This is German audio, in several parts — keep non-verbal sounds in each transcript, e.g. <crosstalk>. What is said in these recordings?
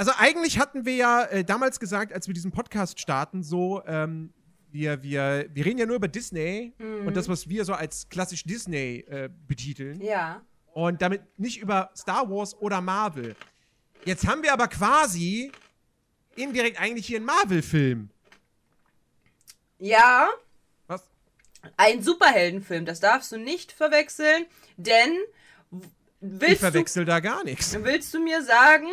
Also eigentlich hatten wir ja äh, damals gesagt, als wir diesen Podcast starten, so, ähm, wir, wir, wir reden ja nur über Disney Mhm. und das, was wir so als klassisch Disney äh, betiteln. Ja. Und damit nicht über Star Wars oder Marvel. Jetzt haben wir aber quasi indirekt eigentlich hier einen Marvel-Film. Ja, Was? ein Superheldenfilm, das darfst du nicht verwechseln, denn w- Ich willst du, verwechsel da gar nichts. willst du mir sagen,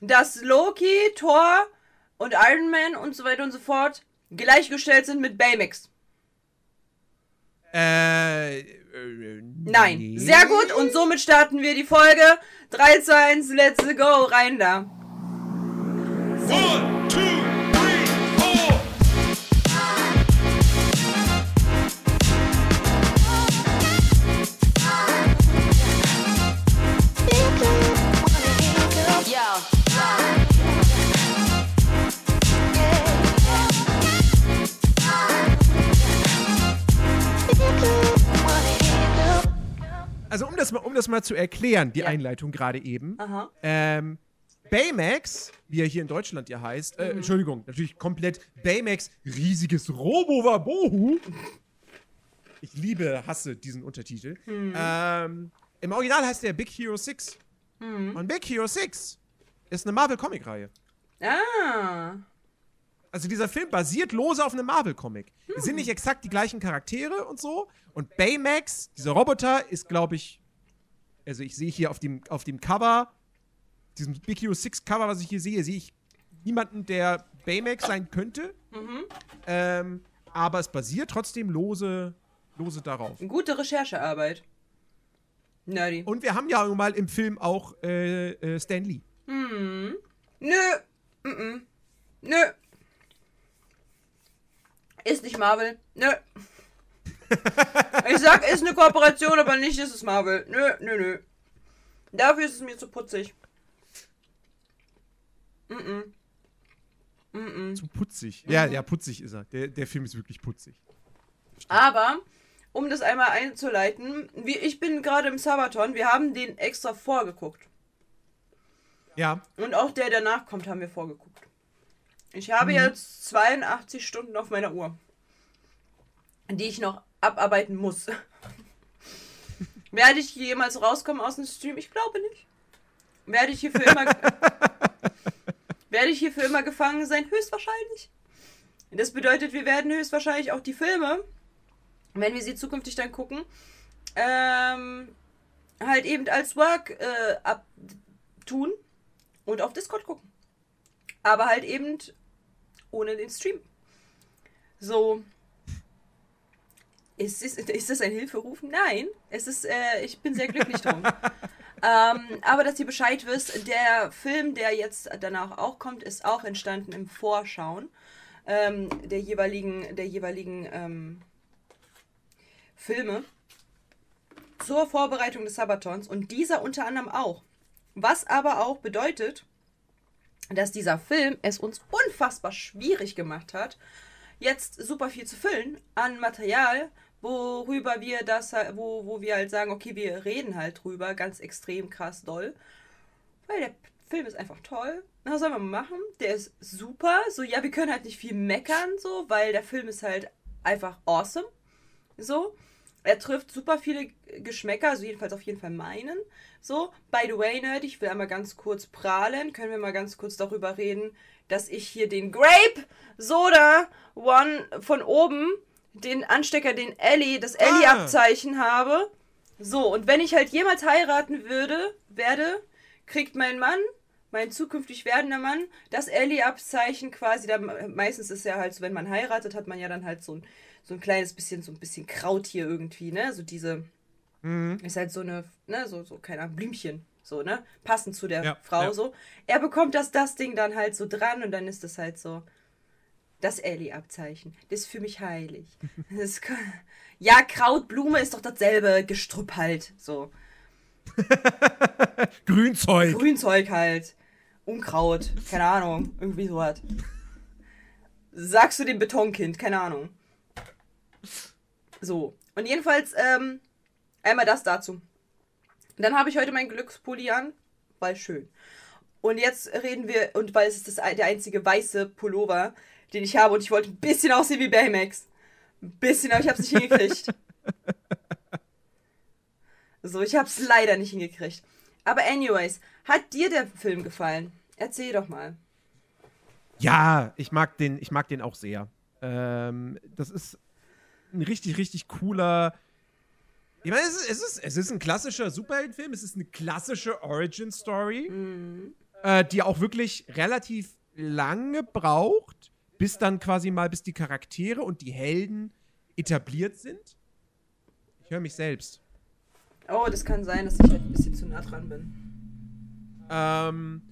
dass Loki, Thor und Iron Man und so weiter und so fort gleichgestellt sind mit Baymax? Äh, äh, Nein. nee. Sehr gut und somit starten wir die Folge. 3, 2, 1, let's go, rein da. One, two, Also um das mal, um das mal zu erklären, die Ja. Einleitung gerade eben. Ähm, Baymax, wie er hier in Deutschland ja heißt, Mhm. äh, Entschuldigung, natürlich komplett Baymax, riesiges Robo-Wabohu. Ich liebe, hasse diesen Untertitel. Mhm. Ähm, Im Original heißt der Big Hero 6. Mhm. Und Big Hero 6 ist eine Marvel-Comic-Reihe. Ah. Also dieser Film basiert lose auf einem Marvel-Comic. Es Hm. sind nicht exakt die gleichen Charaktere und so. Und Baymax, dieser Roboter, ist, glaube ich, also ich sehe hier auf dem, auf dem Cover, diesem Big Hero 6 Cover, was ich hier sehe, sehe ich niemanden, der Baymax sein könnte. Mhm. Ähm, aber es basiert trotzdem lose, lose darauf. Gute Recherchearbeit. Nerdy. Und wir haben ja mal im Film auch äh, äh, Stan Lee. Hm. Nö. Mm-mm. Nö. Ist nicht Marvel. Nö. Ich sag, ist eine Kooperation, aber nicht ist es Marvel. Nö, nö, nö. Dafür ist es mir zu putzig. Mm-mm. Mm-mm. Zu putzig. Ja, Mhm. ja, putzig ist er. Der, der Film ist wirklich putzig. Aber, um das einmal einzuleiten, wie, ich bin gerade im Sabaton, wir haben den extra vorgeguckt. Ja, Und auch der danach kommt, haben wir vorgeguckt. Ich habe jetzt 82 Stunden auf meiner Uhr, die ich noch abarbeiten muss. <laughs> Werde ich jemals rauskommen aus dem Stream? Ich glaube nicht. Werde ich hier für immer, <laughs> werde ich hier für immer gefangen sein? Höchstwahrscheinlich. Das bedeutet, wir werden höchstwahrscheinlich auch die Filme, wenn wir sie zukünftig dann gucken, ähm, halt eben als Work äh, abtun und auf Discord gucken. Aber halt eben ohne den Stream. So. Ist, es, ist das ein Hilferuf? Nein. Es ist, äh, ich bin sehr glücklich drum. <laughs> ähm, aber dass ihr Bescheid wisst, der Film, der jetzt danach auch kommt, ist auch entstanden im Vorschauen ähm, der jeweiligen, der jeweiligen ähm, Filme zur Vorbereitung des Sabatons und dieser unter anderem auch. Was aber auch bedeutet, dass dieser Film es uns unfassbar schwierig gemacht hat, jetzt super viel zu füllen an Material, worüber wir das, halt- wo, wo wir halt sagen, okay, wir reden halt drüber, ganz extrem krass doll. Weil der Film ist einfach toll. Was sollen wir machen? Der ist super. So, ja, wir können halt nicht viel meckern, so, weil der Film ist halt einfach awesome. So. Er trifft super viele Geschmäcker, also jedenfalls auf jeden Fall meinen. So, by the way, Nerd, ich will einmal ganz kurz prahlen. Können wir mal ganz kurz darüber reden, dass ich hier den Grape Soda One von oben, den Anstecker, den Ellie, das Ellie-Abzeichen habe. So, und wenn ich halt jemals heiraten würde, werde, kriegt mein Mann, mein zukünftig werdender Mann, das Ellie-Abzeichen quasi, da, meistens ist ja halt so, wenn man heiratet, hat man ja dann halt so ein, so ein kleines bisschen, so ein bisschen Kraut hier irgendwie, ne? So diese, ist halt so eine, ne, so, so, keine Ahnung, Blümchen, so, ne? Passend zu der Ja, Frau, ja. so. Er bekommt das, das Ding dann halt so dran und dann ist das halt so, das Ellie-Abzeichen. Das ist für mich heilig. Das, ja, Kraut, Blume ist doch dasselbe Gestrüpp halt, so. <laughs> Grünzeug. Grünzeug halt. Unkraut. Keine Ahnung. Irgendwie sowas. Sagst du dem Betonkind? Keine Ahnung. So. Und jedenfalls, ähm, einmal das dazu. Dann habe ich heute mein Glückspulli an, weil schön. Und jetzt reden wir, und weil es ist das, der einzige weiße Pullover, den ich habe, und ich wollte ein bisschen aussehen wie Baymax. Ein bisschen, aber ich habe es nicht hingekriegt. <laughs> So, ich habe es leider nicht hingekriegt. Aber anyways, hat dir der Film gefallen? Erzähl doch mal. Ja, ich mag den, ich mag den auch sehr. Ähm, das ist ein richtig, richtig cooler. Ich meine, es ist, es ist, es ist ein klassischer Superheldenfilm, es ist eine klassische Origin-Story, äh, die auch wirklich relativ lange braucht, bis dann quasi mal, bis die Charaktere und die Helden etabliert sind. Ich höre mich selbst. Oh, das kann sein, dass ich halt ein bisschen zu nah dran bin. Ähm,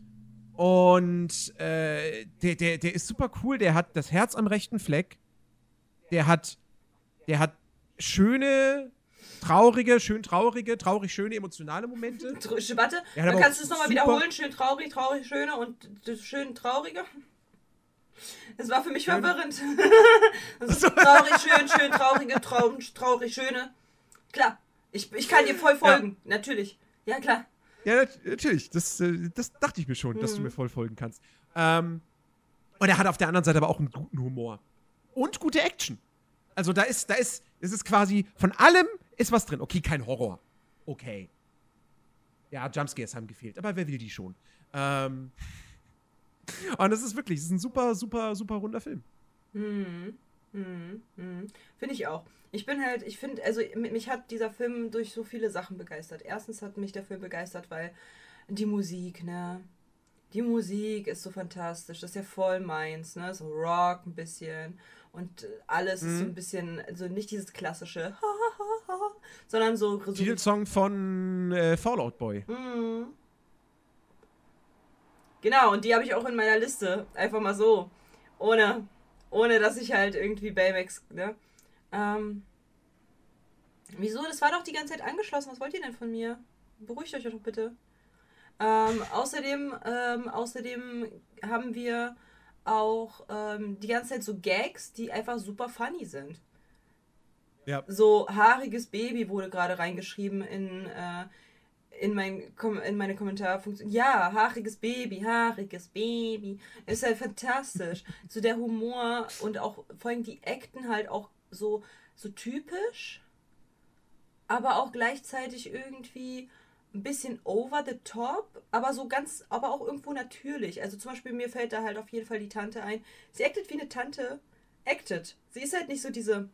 und äh, der, der, der ist super cool. Der hat das Herz am rechten Fleck. Der hat, der hat schöne, traurige, schön traurige, traurig schöne, emotionale Momente. <laughs> Warte, kannst du es nochmal wiederholen. Schön traurig, traurig, schöne und schön traurige. Das war für mich verwirrend. <laughs> Das ist traurig, schön, schön, traurige, traurig, traurig, schöne. Klar, ich, ich kann dir voll folgen. Natürlich. Ja, klar. Ja, nat natürlich. Das, äh, das dachte ich mir schon, dass du mir voll folgen kannst. Ähm, und er hat auf der anderen Seite aber auch einen guten Humor. Und gute Action. Also da ist, da ist, es ist quasi, von allem ist was drin. Okay, kein Horror. Okay. Ja, Jumpscares haben gefehlt, aber wer will die schon? Ähm, und das ist wirklich, das ist ein super, super, super runder Film. Mhm. Mhm. Mhm. Finde ich auch. Ich bin halt, ich finde, also mi- mich hat dieser Film durch so viele Sachen begeistert. Erstens hat mich der Film begeistert, weil die Musik, ne? Die Musik ist so fantastisch. Das ist ja voll meins, ne? So Rock ein bisschen. Und alles ist so ein bisschen, also nicht dieses klassische, sondern so. so Titelsong von äh, Fallout Boy. Mhm. Genau, und die habe ich auch in meiner Liste. Einfach mal so. Ohne, ohne dass ich halt irgendwie Baymax, ne? Ähm. Wieso? Das war doch die ganze Zeit angeschlossen. Was wollt ihr denn von mir? Beruhigt euch doch bitte. Ähm, außerdem, ähm, außerdem haben wir auch ähm, die ganze Zeit so Gags, die einfach super funny sind. Ja. So haariges Baby wurde gerade reingeschrieben in, äh, in, mein, in meine Kommentarfunktion. Ja, haariges Baby, haariges Baby. Ist halt fantastisch. <laughs> so der Humor und auch vor allem die Acten halt auch so, so typisch, aber auch gleichzeitig irgendwie ein bisschen over the top, aber so ganz, aber auch irgendwo natürlich. Also zum Beispiel mir fällt da halt auf jeden Fall die Tante ein. Sie actet wie eine Tante. Acted. Sie ist halt nicht so diese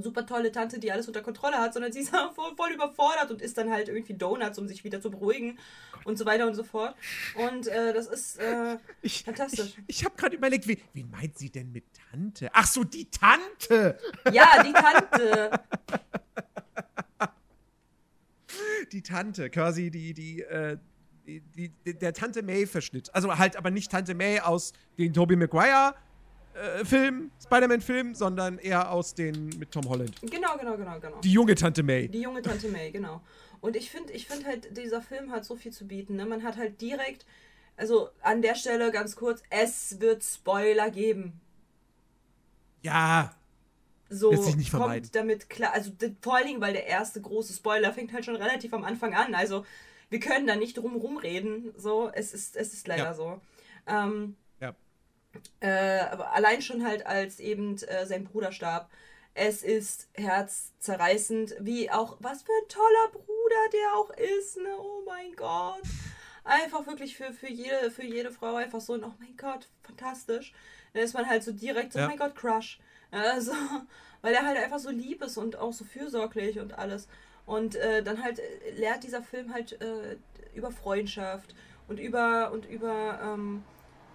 super tolle Tante, die alles unter Kontrolle hat, sondern sie ist auch <laughs> voll, voll überfordert und isst dann halt irgendwie Donuts, um sich wieder zu beruhigen und so weiter und so fort. Und äh, das ist äh, <laughs> Ich, Fantastisch. Ich, ich habe gerade überlegt, wie, wen meint sie denn mit Tante? Ach so, die Tante. <laughs> ja die Tante. Die Tante, quasi die, die, äh, die, die, die- der Tante May-Verschnitt. Also halt aber nicht Tante May aus den Tobey Maguire äh, Film, Spider-Man-Film, sondern eher aus den mit Tom Holland. Genau, genau, genau, genau. Die junge Tante May. Die junge Tante May, genau. Und ich finde ich find halt, dieser Film hat so viel zu bieten. Ne? Man hat halt direkt, also an der Stelle ganz kurz, es wird Spoiler geben. Ja, So Lässt sich nicht vermeiden. kommt damit klar. Also vor allen Dingen, weil der erste große Spoiler fängt halt schon relativ am Anfang an. Also wir können da nicht drum rumreden. So, es ist, es ist leider Ja. so. Ähm. Äh, allein schon halt als eben äh, sein Bruder starb. Es ist herzzerreißend, wie auch, was für ein toller Bruder der auch ist, ne? Oh mein Gott. Einfach wirklich für, für, jede, für jede Frau einfach so, ein, oh mein Gott, fantastisch. Dann ist man halt so direkt so, Ja. oh mein Gott, Crush. <laughs> Also, weil er halt einfach so lieb ist und auch so fürsorglich und alles. Und äh, dann halt äh, lehrt dieser Film halt äh, über Freundschaft und über und über ähm,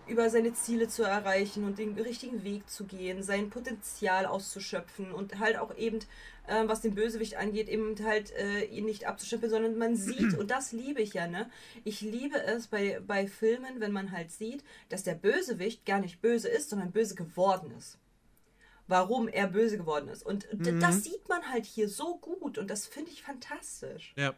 über seine Ziele zu erreichen und den richtigen Weg zu gehen, sein Potenzial auszuschöpfen und halt auch eben, äh, was den Bösewicht angeht, eben halt äh, ihn nicht abzuschöpfen, sondern man sieht, und das liebe ich ja, ne? Ich liebe es bei, bei Filmen, wenn man halt sieht, dass der Bösewicht gar nicht böse ist, sondern böse geworden ist. Warum er böse geworden ist. Und d- das sieht man halt hier so gut und das finde ich fantastisch. Ja.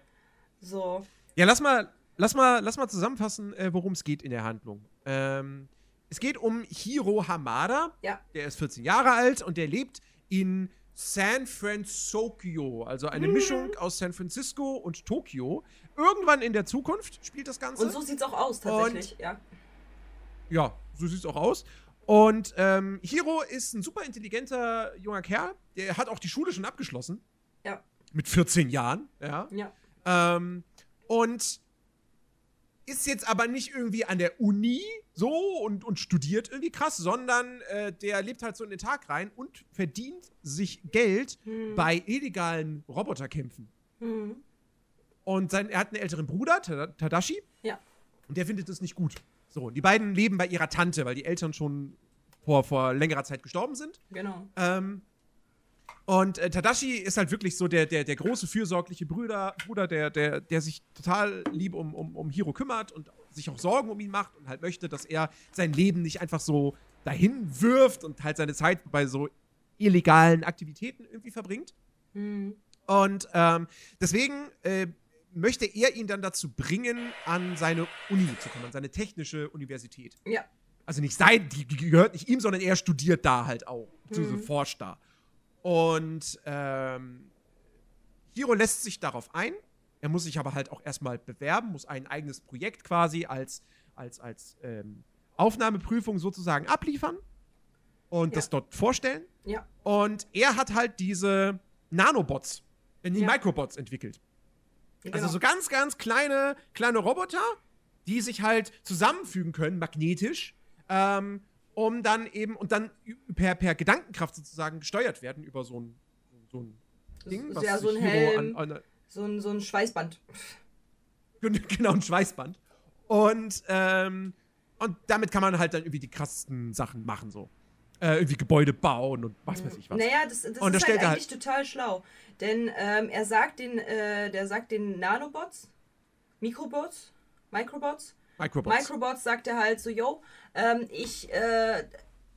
So. Ja, lass mal, lass mal, lass mal zusammenfassen, äh, worum es geht in der Handlung. Ähm, es geht um Hiro Hamada. Ja. Der ist 14 Jahre alt und der lebt in San Francisco, also eine Mischung aus San Francisco und Tokio. Irgendwann in der Zukunft spielt das Ganze. Und so sieht's auch aus, tatsächlich, ja. Ja, so sieht es auch aus. Und ähm, Hiro ist ein super intelligenter junger Kerl. Der hat auch die Schule schon abgeschlossen. Ja. Mit 14 Jahren, ja. Ja. Ähm, und ist jetzt aber nicht irgendwie an der Uni so und, und studiert irgendwie krass, sondern äh, der lebt halt so in den Tag rein und verdient sich Geld bei illegalen Roboterkämpfen. Mhm. Und sein, er hat einen älteren Bruder, Tada- Tadashi, Ja. und der findet das nicht gut. So, und die beiden leben bei ihrer Tante, weil die Eltern schon vor, vor längerer Zeit gestorben sind. Genau. Ähm, und äh, Tadashi ist halt wirklich so der, der, der große, fürsorgliche Bruder, Bruder der, der, der sich total lieb um, um, um Hiro kümmert und sich auch Sorgen um ihn macht und halt möchte, dass er sein Leben nicht einfach so dahin wirft und halt seine Zeit bei so illegalen Aktivitäten irgendwie verbringt. Mhm. Und ähm, deswegen äh, möchte er ihn dann dazu bringen, an seine Uni zu kommen, an seine technische Universität. Ja. Also nicht sein, die, die gehört nicht ihm, sondern er studiert da halt auch, beziehungsweise Mhm. forscht da. Und ähm, Hiro lässt sich darauf ein. Er muss sich aber halt auch erstmal bewerben, muss ein eigenes Projekt quasi als, als, als ähm, Aufnahmeprüfung sozusagen abliefern und Ja. das dort vorstellen. Ja. Und er hat halt diese Nanobots, äh, die Ja. Microbots entwickelt. Genau. Also so ganz, ganz kleine, kleine Roboter, die sich halt zusammenfügen können, magnetisch, ähm, um dann eben, und dann per, per Gedankenkraft sozusagen gesteuert werden über so ein, so ein Ding, ist ja so ein Helm. An, an, so, ein, so ein Schweißband. <laughs> genau, ein Schweißband. Und, ähm, und damit kann man halt dann irgendwie die krassesten Sachen machen, so. Äh, irgendwie Gebäude bauen und was weiß ich was. Naja, das, das Und ist halt er eigentlich total schlau. Denn ähm, er sagt den, äh, der sagt den Nanobots, Mikrobots, Microbots, Microbots. Microbots sagt er halt so, yo, ähm, ich, äh,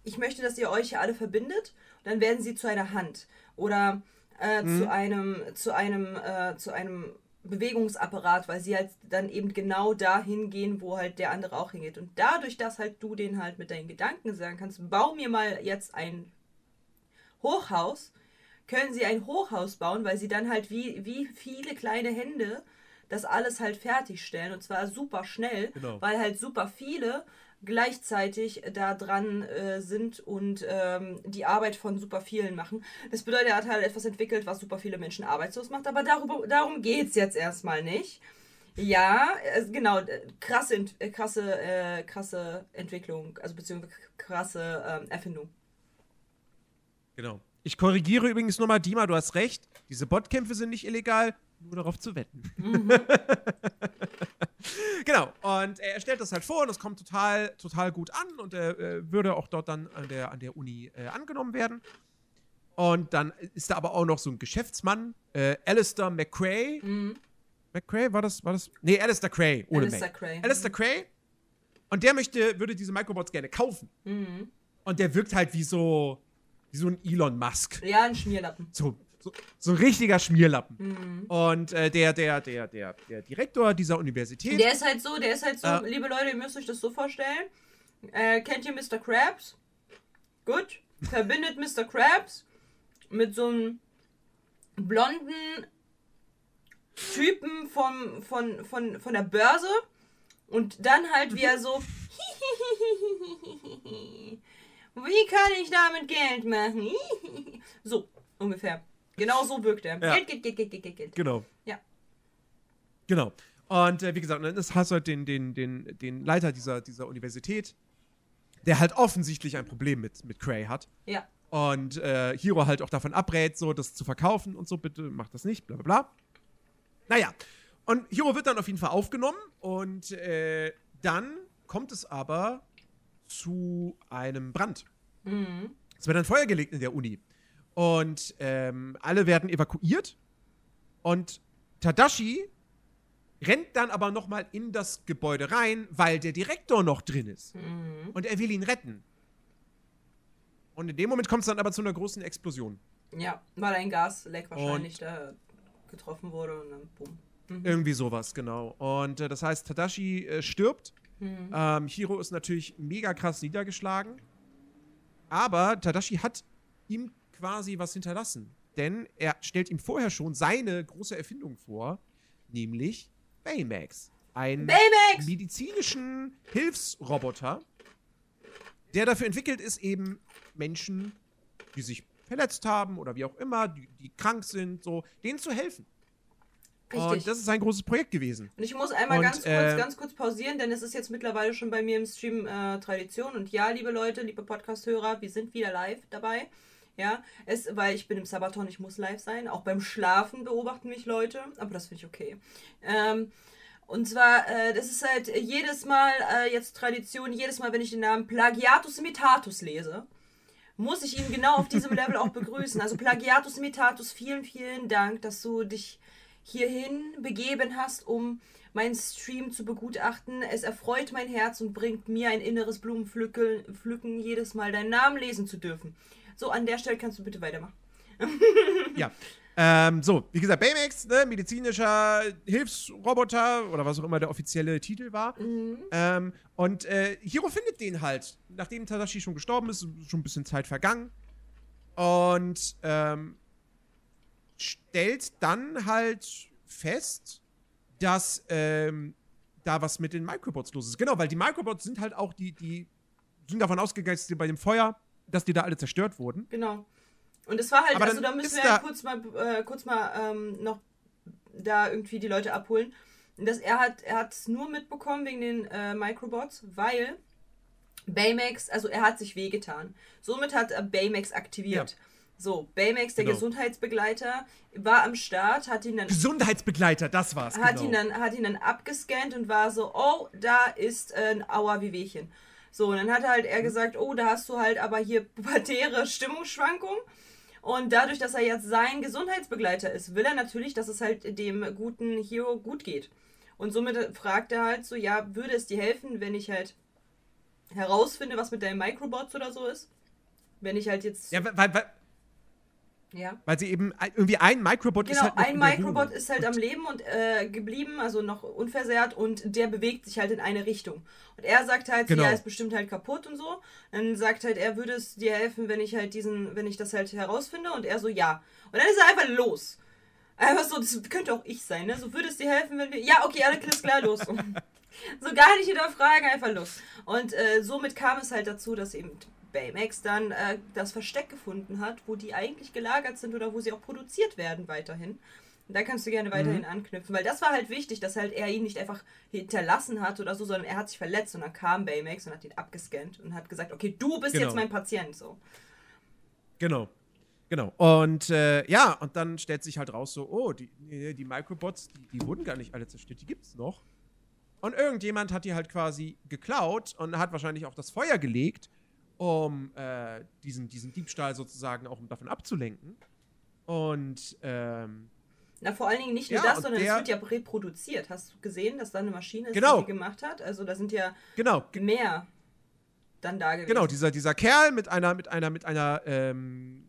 ich möchte, dass ihr euch hier alle verbindet. Und dann werden sie zu einer Hand. Oder äh, Mhm. zu einem, zu einem, äh, zu einem Bewegungsapparat, weil sie halt dann eben genau dahin gehen, wo halt der andere auch hingeht. Und dadurch, dass halt du den halt mit deinen Gedanken sagen kannst, bau mir mal jetzt ein Hochhaus, können sie ein Hochhaus bauen, weil sie dann halt wie, wie viele kleine Hände das alles halt fertigstellen und zwar super schnell, Genau. weil halt super viele gleichzeitig da dran äh, sind und ähm, die Arbeit von super vielen machen. Das bedeutet, er hat halt etwas entwickelt, was super viele Menschen arbeitslos macht, aber darüber, darum geht es jetzt erstmal nicht. Ja, äh, genau, äh, krasse, Ent- äh, krasse, äh, krasse Entwicklung, also beziehungsweise krasse ähm, Erfindung. Genau. Ich korrigiere übrigens nochmal, Dima, du hast recht. Diese Botkämpfe sind nicht illegal, nur darauf zu wetten. <laughs> genau. Und er stellt das halt vor und es kommt total, total gut an und er äh, würde auch dort dann an der, an der Uni äh, angenommen werden. Und dann ist da aber auch noch so ein Geschäftsmann, äh, Alistair McCray. McCray, war das, war das? Nee, Alistair Cray, ohne Alistair Mac. Cray. Alistair Cray. Und der möchte, würde diese Microbots gerne kaufen. Mhm. Und der wirkt halt wie so, wie so ein Elon Musk. Ja, ein Schmierlappen. So, so, so ein richtiger Schmierlappen. Mhm. Und äh, der, der, der, der, der Direktor dieser Universität. Der ist halt so, der ist halt so, Ja. liebe Leute, ihr müsst euch das so vorstellen. Äh, kennt ihr Mr. Krabs? Gut. Verbindet Mr. Krabs mit so einem blonden Typen vom, von, von, von der Börse und dann halt wie er so <laughs> wie kann ich damit Geld machen? <laughs> so ungefähr. Genau so wirkt er. Ja. Geld, Geld, Geld, Geld, Geld, Geld, Geld. Genau. Ja. Genau. Und äh, wie gesagt, dann ist- hast du halt den, den, den, den Leiter dieser, dieser Universität, der halt offensichtlich ein Problem mit, mit Cray hat. Ja. Und äh, Hiro halt auch davon abrät, so das zu verkaufen und so, bitte mach das nicht, bla bla bla. Naja, und Hiro wird dann auf jeden Fall aufgenommen und äh, dann kommt es aber zu einem Brand. Mhm. Es wird ein Feuer gelegt in der Uni. Und ähm, alle werden evakuiert. Und Tadashi rennt dann aber noch mal in das Gebäude rein, weil der Direktor noch drin ist. Mhm. Und er will ihn retten. Und in dem Moment kommt es dann aber zu einer großen Explosion. Ja, weil ein Gasleck wahrscheinlich da getroffen wurde und dann boom. Mhm. Irgendwie sowas, genau. Und äh, das heißt, Tadashi äh, stirbt. Mhm. Ähm, Hiro ist natürlich mega krass niedergeschlagen. Aber Tadashi hat ihm quasi was hinterlassen. Denn er stellt ihm vorher schon seine große Erfindung vor, nämlich Baymax. Einen Baymax! medizinischen Hilfsroboter, der dafür entwickelt ist, eben Menschen, die sich verletzt haben oder wie auch immer, die, die krank sind, so, denen zu helfen. Richtig. Und das ist ein großes Projekt gewesen. Und ich muss einmal Und, ganz, kurz, äh, ganz kurz pausieren, denn es ist jetzt mittlerweile schon bei mir im Stream äh, Tradition. Und ja, liebe Leute, liebe Podcast-Hörer, wir sind wieder live dabei. Ja, es, weil ich bin im Sabaton, ich muss live sein. Auch beim Schlafen beobachten mich Leute, aber das finde ich okay. Ähm, und zwar, äh, das ist halt jedes Mal äh, jetzt Tradition, jedes Mal, wenn ich den Namen Plagiatus imitatus lese, muss ich ihn genau auf diesem Level auch begrüßen. Also Plagiatus imitatus, vielen, vielen Dank, dass du dich hierhin begeben hast, um meinen Stream zu begutachten. Es erfreut mein Herz und bringt mir ein inneres Blumenpflücken, Pflücken, jedes Mal deinen Namen lesen zu dürfen. So, an der Stelle kannst du bitte weitermachen. <laughs> Ja. Ähm, so, wie gesagt, Baymax, ne, medizinischer Hilfsroboter oder was auch immer der offizielle Titel war. Ähm, und äh, Hiro findet den halt, nachdem Tadashi schon gestorben ist, ist schon ein bisschen Zeit vergangen. Und ähm, stellt dann halt fest, dass ähm, da was mit den Microbots los ist. Genau, weil die Microbots sind halt auch die, die sind davon ausgegangen, dass die bei dem Feuer, dass die da alle zerstört wurden. Genau. Und es war halt, Aber also da müssen wir da- halt kurz mal, äh, kurz mal ähm, noch da irgendwie die Leute abholen. Das, er hat er es nur mitbekommen wegen den äh, Microbots, weil Baymax, also er hat sich wehgetan. Somit hat er Baymax aktiviert. Ja. So, Baymax, der Genau. Gesundheitsbegleiter, war am Start, hat ihn dann Gesundheitsbegleiter, das war's. hat, genau. ihn dann, hat ihn dann abgescannt und war so, oh, da ist ein Aua wie Wehchen. So, und dann hat halt Mhm. er gesagt, oh, da hast du halt aber hier pubertäre Stimmungsschwankungen. Und dadurch, dass er jetzt sein Gesundheitsbegleiter ist, will er natürlich, dass es halt dem guten Hero gut geht. Und somit fragt er halt so, ja, würde es dir helfen, wenn ich halt herausfinde, was mit deinen Microbots oder so ist? Wenn ich halt jetzt. Ja, weil, weil, ja. weil sie eben irgendwie ein Microbot ist Genau, halt noch ein Microbot ist halt am Leben und äh, geblieben, also noch unversehrt und der bewegt sich halt in eine Richtung. Und er sagt halt, Genau. ja, ist bestimmt halt kaputt und so. Dann sagt halt, er würde es dir helfen, wenn ich halt diesen, wenn ich das halt herausfinde und er so, ja. Und dann ist er einfach los. Einfach so, das könnte auch ich sein, ne? So würde es dir helfen, wenn wir. Ja, okay, alles klar, los. <laughs> so gar nicht hinterfragen, einfach los. Und äh, somit kam es halt dazu, dass eben Baymax dann äh, das Versteck gefunden hat, wo die eigentlich gelagert sind oder wo sie auch produziert werden weiterhin. Und da kannst du gerne weiterhin anknüpfen, weil das war halt wichtig, dass halt er ihn nicht einfach hinterlassen hat oder so, sondern er hat sich verletzt und dann kam Baymax und hat ihn abgescannt und hat gesagt, okay, du bist Genau. jetzt mein Patient, so. Genau. Genau. Und äh, ja, und dann stellt sich halt raus so, oh, die, die die Microbots, die, die wurden gar nicht alle zerstört, die gibt's noch. Und irgendjemand hat die halt quasi geklaut und hat wahrscheinlich auch das Feuer gelegt, um äh, diesen, diesen Diebstahl sozusagen auch um davon abzulenken. Und ähm, Na, vor allen Dingen nicht nur Ja, das, sondern es wird ja reproduziert. Hast du gesehen, dass da eine Maschine ist, Genau. die die gemacht hat? Also da sind ja genau, ge- mehr dann da gewesen. genau, dieser, dieser Kerl mit einer, mit einer, mit einer, ähm,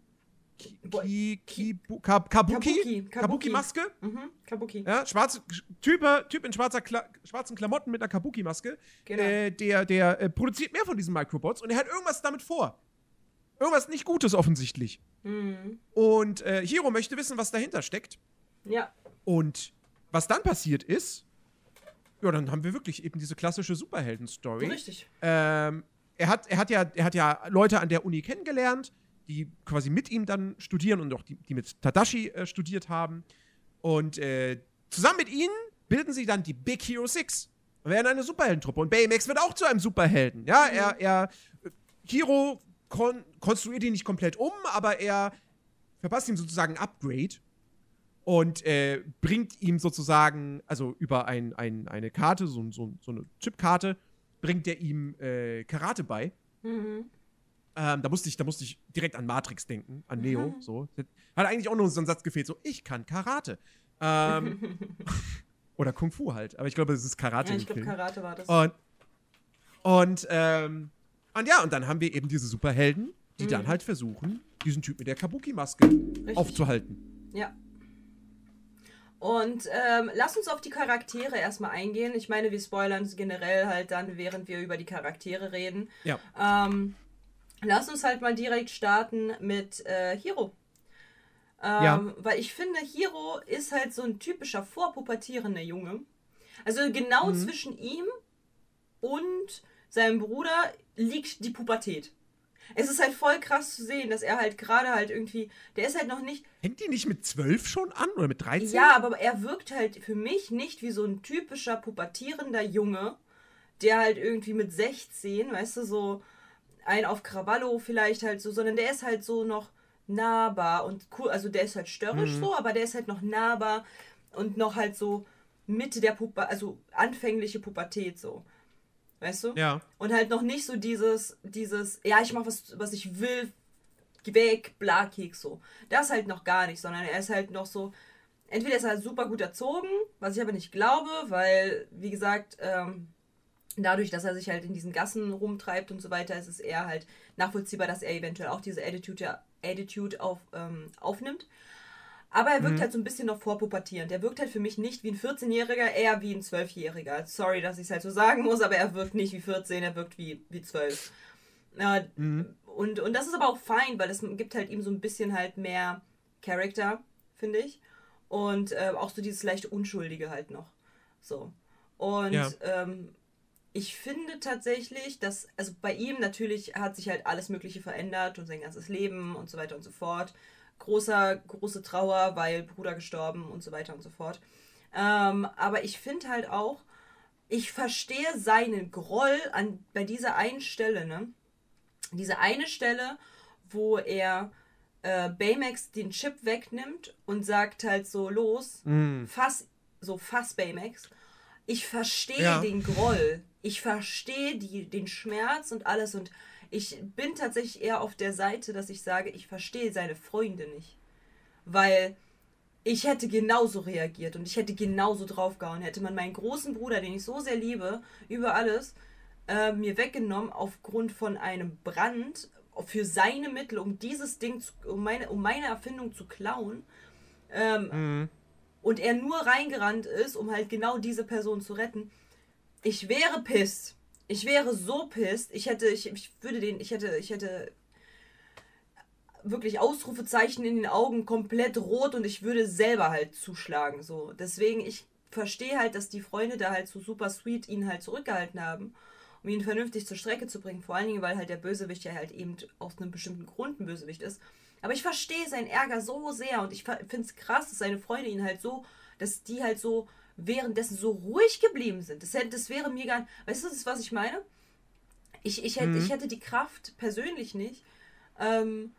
Ki, Ki, Kibu- Ka- Kabuki, Kabuki, Kabuki. Kabuki-Maske. Mhm, Kabuki. Ja, schwarze, typ, typ in schwarzer Kla schwarzen Klamotten mit einer Kabuki-Maske. Genau. Äh, der der äh, produziert mehr von diesen Microbots und er hat irgendwas damit vor. Irgendwas nicht Gutes offensichtlich. Mhm. Und äh, Hiro möchte wissen, was dahinter steckt. Ja, Und was dann passiert ist, ja, dann haben wir wirklich eben diese klassische Superhelden-Story. richtig. Ähm, er, hat, er, hat ja, er hat ja Leute an der Uni kennengelernt, die quasi mit ihm dann studieren und auch die, die mit Tadashi äh, studiert haben. Und äh, zusammen mit ihnen bilden sie dann die Big Hero Six und werden eine Superheldentruppe. Und Baymax wird auch zu einem Superhelden. Ja, er, er äh, Hiro kon konstruiert ihn nicht komplett um, aber er verpasst ihm sozusagen ein Upgrade und äh, bringt ihm sozusagen, also über ein, ein, eine Karte, so, so, so eine Chipkarte, bringt er ihm äh, Karate bei. Mhm. Ähm, da, musste ich, da musste ich direkt an Matrix denken, an Neo. So. Hat eigentlich auch nur so einen Satz gefehlt, so, ich kann Karate. Ähm, <laughs> oder Kung Fu halt. Aber ich glaube, es ist Karate Ja, ich glaube. Karate war das. Und, und, ähm, und ja, und dann haben wir eben diese Superhelden, die dann halt versuchen, diesen Typ mit der Kabuki-Maske aufzuhalten. Ja. Und ähm, lass uns auf die Charaktere erstmal eingehen. Ich meine, wir spoilern es generell halt dann, während wir über die Charaktere reden. Ja. Ähm, lass uns halt mal direkt starten mit äh, Hiro. Ähm, Ja. Weil ich finde, Hiro ist halt so ein typischer vorpubertierender Junge. Also genau Mhm. zwischen ihm und seinem Bruder liegt die Pubertät. Es ist halt voll krass zu sehen, dass er halt gerade halt irgendwie, der ist halt noch nicht, Hängt die nicht mit 12 schon an oder mit 13? ja, aber er wirkt halt für mich nicht wie so ein typischer pubertierender Junge, der halt irgendwie mit 16, weißt du, so ein auf Krawallo vielleicht halt so, sondern der ist halt so noch nahbar und cool, also der ist halt störrisch so, aber der ist halt noch nahbar und noch halt so Mitte der Pubertät, also anfängliche Pubertät so. Weißt du? Ja. Und halt noch nicht so dieses, dieses, ja, ich mach was, was ich will, geh weg, bla, Keks so. Das halt noch gar nicht, sondern er ist halt noch so, entweder ist er halt super gut erzogen, was ich aber nicht glaube, weil, wie gesagt, ähm, dadurch, dass er sich halt in diesen Gassen rumtreibt und so weiter, ist es eher halt nachvollziehbar, dass er eventuell auch diese Attitude, Attitude auf, ähm, aufnimmt. Aber er wirkt halt so ein bisschen noch vorpubertierend. Er wirkt halt für mich nicht wie ein 14-Jähriger, eher wie ein 12-Jähriger. Sorry, dass ich es halt so sagen muss, aber er wirkt nicht wie 14, er wirkt wie, wie 12. Äh, und, und das ist aber auch fein, weil es gibt halt ihm so ein bisschen halt mehr Charakter, finde ich. Und äh, auch so dieses leicht Unschuldige halt noch. So. Und Ja. ähm, ich finde tatsächlich, dass, also bei ihm natürlich hat sich halt alles Mögliche verändert und sein ganzes Leben und so weiter und so fort. Großer, große Trauer, weil Bruder gestorben und so weiter und so fort. Ähm, aber ich finde halt auch, ich verstehe seinen Groll an, bei dieser einen Stelle, ne? Diese eine Stelle, wo er äh, Baymax den Chip wegnimmt und sagt halt so, los, Mhm. fass, so fass Baymax. Ich verstehe Ja. den Groll. Ich verstehe die, den Schmerz und alles und ich bin tatsächlich eher auf der Seite, dass ich sage, ich verstehe seine Freunde nicht. Weil ich hätte genauso reagiert und ich hätte genauso draufgehauen. Hätte man meinen großen Bruder, den ich so sehr liebe, über alles, äh, mir weggenommen aufgrund von einem Brand für seine Mittel, um dieses Ding, zu, um, meine, um meine Erfindung zu klauen. Ähm, Mhm. und er nur reingerannt ist, um halt genau diese Person zu retten. Ich wäre pisst. Ich wäre so pisst. Ich hätte, ich, ich würde den, ich hätte, ich hätte wirklich Ausrufezeichen in den Augen, komplett rot und ich würde selber halt zuschlagen. So. Deswegen, ich verstehe halt, dass die Freunde da halt so super sweet ihn halt zurückgehalten haben, um ihn vernünftig zur Strecke zu bringen. Vor allen Dingen, weil halt der Bösewicht ja halt eben aus einem bestimmten Grund ein Bösewicht ist. Aber ich verstehe seinen Ärger so sehr und ich finde es krass, dass seine Freunde ihn halt so, dass die halt so währenddessen so ruhig geblieben sind. Das, hätte, das wäre mir gar Weißt du, das ist, was ich meine? Ich, ich, hätte, ich hätte die Kraft persönlich nicht, ähm,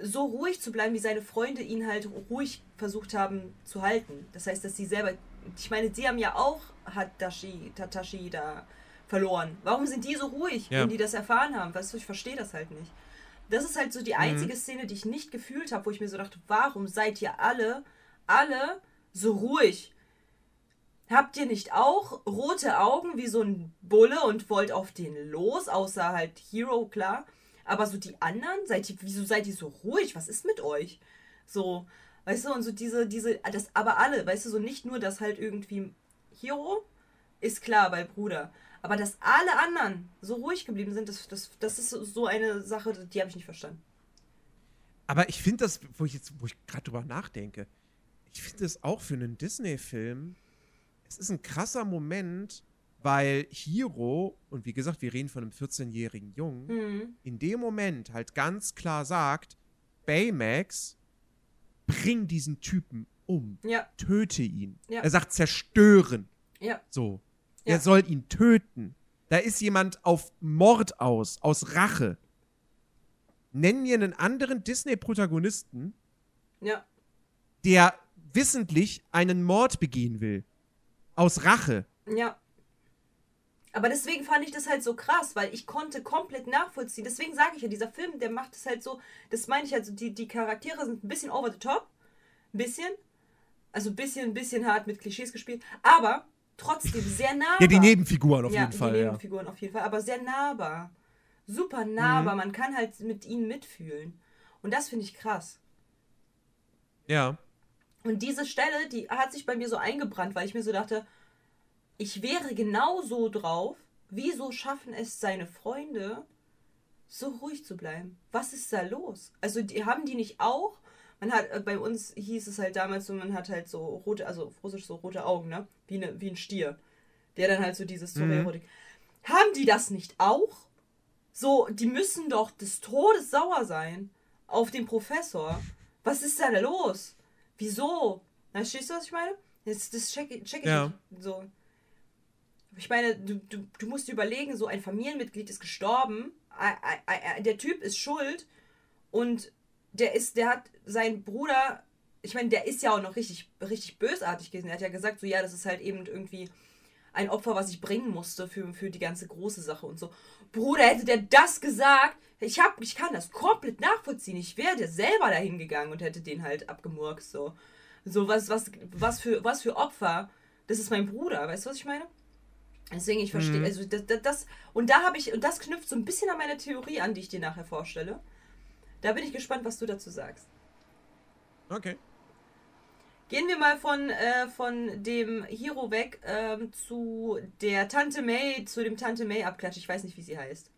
so ruhig zu bleiben, wie seine Freunde ihn halt ruhig versucht haben zu halten. Das heißt, dass sie selber. Ich meine, sie haben ja auch Hatashi, Tatashi da verloren. Warum sind die so ruhig, Ja. wenn die das erfahren haben? Weißt du, ich verstehe das halt nicht. Das ist halt so die einzige Szene, die ich nicht gefühlt habe, wo ich mir so dachte, warum seid ihr alle, alle so ruhig? Habt ihr nicht auch rote Augen wie so ein Bulle und wollt auf den los, außer halt Hero, klar. Aber so die anderen, seid ihr, wieso seid ihr so ruhig? Was ist mit euch? So, weißt du, und so diese, diese, das, aber alle, weißt du, so nicht nur, dass halt irgendwie Hero ist klar bei Bruder, aber dass alle anderen so ruhig geblieben sind, das, das, das ist so eine Sache, die habe ich nicht verstanden. Aber ich finde das, wo ich jetzt, wo ich gerade drüber nachdenke, ich finde das auch für einen Disney-Film, es ist ein krasser Moment, weil Hiro, und wie gesagt, wir reden von einem 14-jährigen Jungen, Mhm. in dem Moment halt ganz klar sagt, Baymax, bring diesen Typen um, Ja, töte ihn. Ja. Er sagt zerstören. ja, So. Er soll ihn töten. Da ist jemand auf Mord aus, aus Rache. Nenn mir einen anderen Disney-Protagonisten, der wissentlich einen Mord begehen will. Aus Rache. ja. Aber deswegen fand ich das halt so krass, weil ich konnte komplett nachvollziehen. Deswegen sage ich ja, dieser Film, der macht es halt so, das meine ich halt so, die, die Charaktere sind ein bisschen over the top. Ein bisschen. Also ein bisschen, ein bisschen hart mit Klischees gespielt. Aber trotzdem sehr nahbar. Ja, die Nebenfiguren auf ja, jeden Fall. Die Ja. Nebenfiguren auf jeden Fall, aber sehr nahbar. Super nahbar. Mhm. Man kann halt mit ihnen mitfühlen. Und das finde ich krass. ja. Und diese Stelle, die hat sich bei mir so eingebrannt, weil ich mir so dachte, ich wäre genau so drauf. Wieso schaffen es seine Freunde, so ruhig zu bleiben? Was ist da los? Also die, haben die nicht auch? Man hat, äh, bei uns hieß es halt damals so, man hat halt so rote, also auf Russisch so rote Augen, ne? Wie, ne, wie ein Stier. Der dann halt so dieses Torero-Ding. Haben die das nicht auch? So, die müssen doch des Todes sauer sein auf den Professor. Was ist da denn los? Wieso? Verstehst du, was ich meine? Das, das check, check ich Ja. nicht. So. Ich meine, du, du, du musst dir überlegen, so ein Familienmitglied ist gestorben, der Typ ist schuld und der ist, der hat seinen Bruder, ich meine, der ist ja auch noch richtig, richtig bösartig gewesen. Er hat ja gesagt, so ja, das ist halt eben irgendwie ein Opfer, was ich bringen musste für, für die ganze große Sache und so. Bruder, hätte der das gesagt, ich hab, ich kann das komplett nachvollziehen. Ich wäre selber dahin gegangen und hätte den halt abgemurkst, so. So, was, was, was für, was für Opfer. Das ist mein Bruder, weißt du, was ich meine? Deswegen, ich verstehe, also das, das, das, und da habe ich, und das knüpft so ein bisschen an meine Theorie an, die ich dir nachher vorstelle. Da bin ich gespannt, was du dazu sagst. Okay. Gehen wir mal von, äh, von dem Hero weg ähm, zu der Tante May, zu dem Tante May Abklatsch. Ich weiß nicht, wie sie heißt.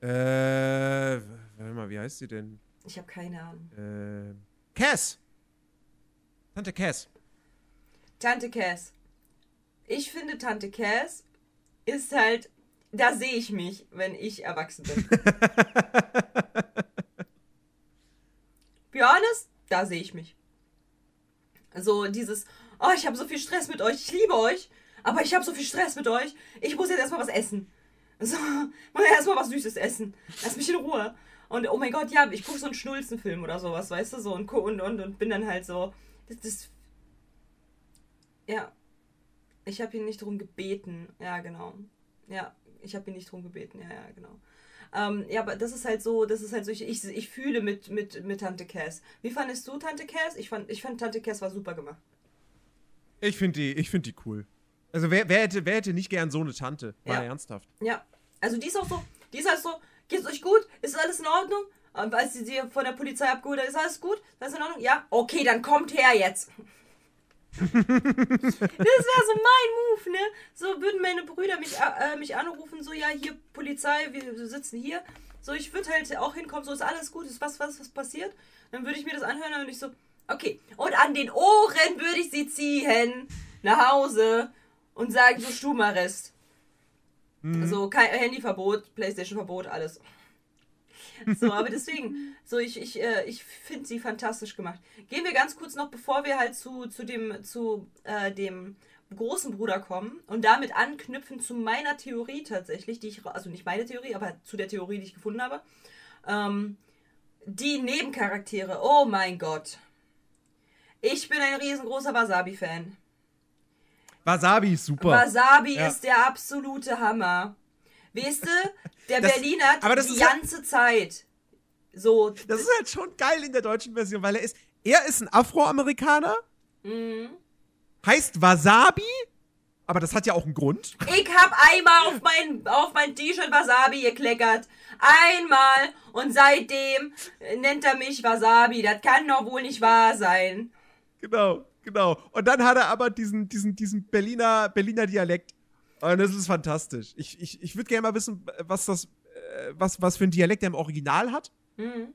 Äh, warte mal, wie heißt sie denn? Ich habe keine Ahnung. Äh, Cass! Tante Cass. Tante Cass. Ich finde, Tante Cass ist halt, da sehe ich mich, wenn ich erwachsen bin. <laughs> Be honest, da sehe ich mich. So dieses, oh, ich habe so viel Stress mit euch, ich liebe euch, aber ich habe so viel Stress mit euch, ich muss jetzt erstmal was essen. So, <laughs> muss erstmal was Süßes essen. Lass mich in Ruhe. Und oh mein Gott, ja, ich gucke so einen Schnulzenfilm oder sowas, weißt du, so und, und, und, und bin dann halt so, das, das ja, ich habe ihn nicht drum gebeten. Ja, genau. Ja, ich habe ihn nicht drum gebeten. Ja, ja, genau. Ähm, ja, aber das ist halt so, das ist halt so, ich, ich, ich fühle mit, mit, mit Tante Cass. Wie fandest du Tante Cass? Ich fand, ich fand Tante Cass war super gemacht. Ich finde die, ich find die cool. Also, wer, wer, hätte, wer hätte nicht gern so eine Tante? Mal Ja. ernsthaft. Ja. Also die ist auch so, die ist halt so, geht's euch gut? Ist alles in Ordnung? Und als sie sie von der Polizei abgeholt hat, ist alles gut? Ist alles in Ordnung? Ja? Okay, dann kommt her jetzt. <laughs> das wäre so mein Move, ne? So würden meine Brüder mich, äh, mich anrufen, so, ja, hier, Polizei, wir sitzen hier. So, ich würde halt auch hinkommen, so, ist alles gut, ist was, was, was passiert? Dann würde ich mir das anhören und ich so, okay. Und an den Ohren würde ich sie ziehen, nach Hause und sagen, so, Stubenarrest. So, kein Handyverbot, Playstation-Verbot, alles. So, aber deswegen, so ich, ich, äh, ich finde sie fantastisch gemacht. Gehen wir ganz kurz noch, bevor wir halt zu, zu dem, zu äh, dem großen Bruder kommen und damit anknüpfen zu meiner Theorie tatsächlich, die ich, also nicht meine Theorie, aber zu der Theorie, die ich gefunden habe. Ähm, die Nebencharaktere, oh mein Gott. Ich bin ein riesengroßer Wasabi-Fan. Wasabi ist super. Wasabi Ja. ist der absolute Hammer. Weißt du, der <laughs> Das- Berliner aber das die halt- ganze Zeit. So, Das ist halt schon geil in der deutschen Version, weil er ist, er ist ein Afroamerikaner, Mhm. heißt Wasabi, aber das hat ja auch einen Grund. ich hab einmal auf mein, auf mein T-Shirt Wasabi gekleckert. Einmal. Und seitdem nennt er mich Wasabi. Das kann doch wohl nicht wahr sein. Genau, genau. Und dann hat er aber diesen, diesen, diesen Berliner, Berliner Dialekt. Und das ist fantastisch. Ich, ich, ich würde gerne mal wissen, was das, äh, was, was für ein Dialekt er im Original hat. Mhm.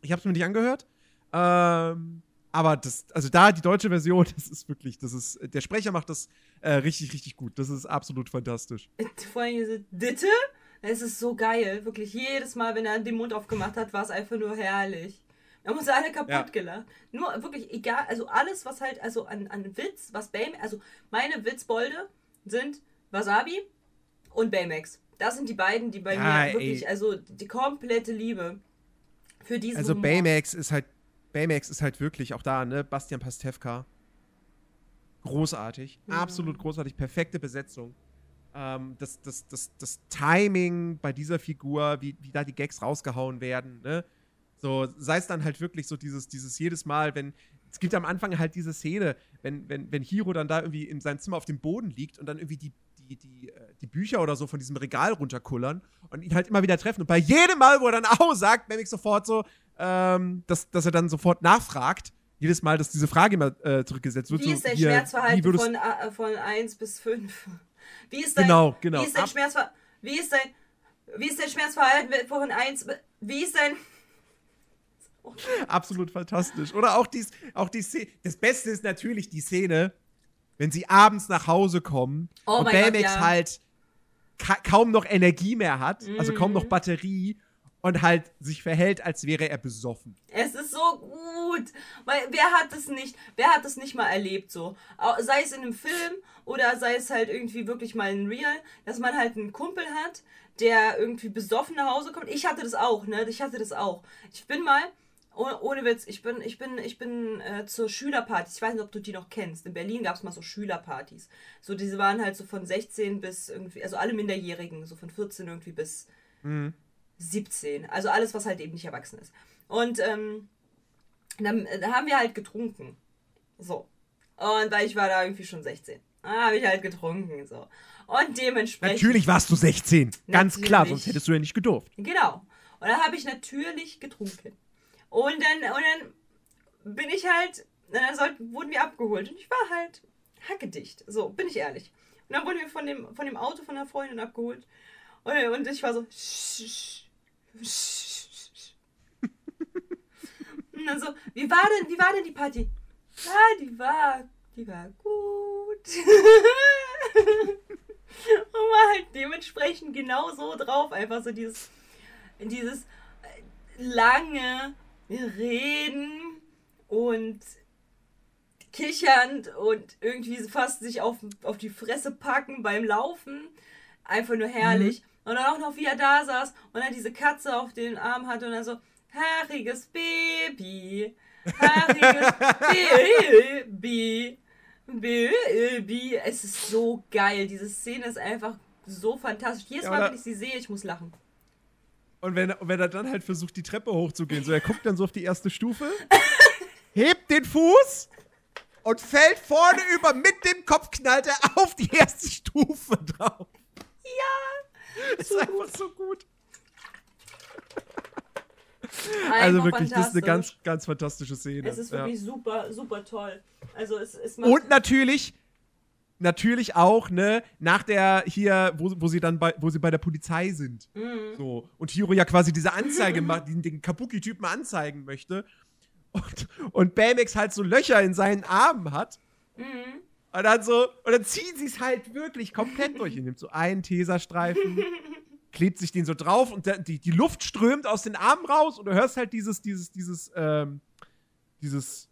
Ich habe es mir nicht angehört. Ähm, aber das, also da die deutsche Version, <laughs> das ist wirklich, das ist, der Sprecher macht das äh, richtig, richtig gut. Das ist absolut fantastisch. Vor allem diese Ditte. Es ist so geil. Wirklich jedes Mal, wenn er den Mund aufgemacht hat, war es einfach nur herrlich. Wir haben uns alle kaputt Ja. gelacht. Nur wirklich egal, also alles, was halt, also an, an Witz, was Baymax, also meine Witzbolde sind Wasabi und Baymax. Das sind die beiden, die bei Ja, mir ey. wirklich, also die komplette Liebe für diesen Also Humor. Baymax ist halt, Baymax ist halt wirklich auch da, ne? Bastian Pastewka. Großartig. Absolut großartig. Perfekte Besetzung. Ähm, das, das, das, das Timing bei dieser Figur, wie, wie da die Gags rausgehauen werden, ne? So, sei es dann halt wirklich so dieses, dieses jedes Mal, wenn, es gibt am Anfang halt diese Szene, wenn, wenn, wenn Hiro dann da irgendwie in seinem Zimmer auf dem Boden liegt und dann irgendwie die, die, die, äh, die Bücher oder so von diesem Regal runterkullern und ihn halt immer wieder treffen. Und bei jedem Mal, wo er dann Au sagt, Memix sofort so, ähm, dass, dass er dann sofort nachfragt, jedes Mal, dass diese Frage immer äh, zurückgesetzt wird. Wie so, ist dein hier, Schmerzverhalten von, äh, von 1 bis 5? Wie ist dein, Genau, genau. Wie ist dein Schmerzverhalten? Wie ist dein. Wie ist dein Schmerzverhalten vorhin eins? Wie ist dein. <laughs> Absolut fantastisch. Oder auch dies, auch die Szene. Das Beste ist natürlich die Szene, wenn sie abends nach Hause kommen Oh und Baymax ja. halt ka kaum noch Energie mehr hat, also kaum Mhm. noch Batterie und halt sich verhält, als wäre er besoffen. Es ist so gut. Weil wer hat es nicht, wer hat es nicht mal erlebt so? Sei es in einem Film oder sei es halt irgendwie wirklich mal in Real, dass man halt einen Kumpel hat, der irgendwie besoffen nach Hause kommt. Ich hatte das auch, ne? Ich hatte das auch. Ich bin mal, ohne Witz, ich bin, ich bin, ich bin äh, zur Schülerpartys. Ich weiß nicht, ob du die noch kennst. In Berlin gab es mal so Schülerpartys. So, diese waren halt so von 16 bis irgendwie, also alle Minderjährigen, so von 14 irgendwie bis 17. Also alles, was halt eben nicht erwachsen ist. Und ähm, dann, äh, da haben wir halt getrunken. So. Und weil ich war da irgendwie schon 16. Da habe ich halt getrunken. So. Und dementsprechend. Natürlich warst du 16. Ganz Natürlich. klar, sonst hättest du ja nicht gedurft. Genau. Und dann habe ich natürlich getrunken. Und dann, und dann bin ich halt, dann sollten, wurden wir abgeholt. Und ich war halt hackedicht. So, bin ich ehrlich. Und dann wurden wir von dem, von dem Auto von einer Freundin abgeholt. Und, und ich war so. <laughs> Und dann so, wie war denn, wie war denn die Party? Ja, die war, die war gut. <laughs> Und war halt dementsprechend genau so drauf. Einfach so dieses, dieses äh, lange Reden und kichernd und irgendwie fast sich auf, auf die Fresse packen beim Laufen. Einfach nur herrlich. Und dann auch noch, wie er da saß und dann diese Katze auf den Arm hatte und dann so, haariges Baby, haariges Baby, Baby. Es ist so geil. Diese Szene ist einfach so fantastisch. Jedes Mal, wenn ich sie sehe, ich muss lachen. Und wenn, wenn er dann halt versucht, die Treppe hochzugehen, so er guckt dann so auf die erste Stufe, <laughs> hebt den Fuß und fällt vorne über mit dem Kopf knallt er auf die erste Stufe drauf. Ja! Ist einfach so gut. Also wirklich, das ist eine ganz, ganz fantastische Szene. Es ist ja. wirklich super, super toll. Also es, es macht Und natürlich, natürlich auch, ne, nach der hier, wo, wo sie dann bei, wo sie bei der Polizei sind. Mhm. So. Und Hiro ja quasi diese Anzeige macht, den, den Kabuki-Typen anzeigen möchte. Und, und Baymax halt so Löcher in seinen Armen hat. Mhm. Und dann so, und dann ziehen sie es halt wirklich komplett durch. Er nimmt so einen Teserstreifen, <laughs> klebt sich den so drauf und die, die Luft strömt aus den Armen raus und du hörst halt dieses, dieses, dieses, ähm, dieses,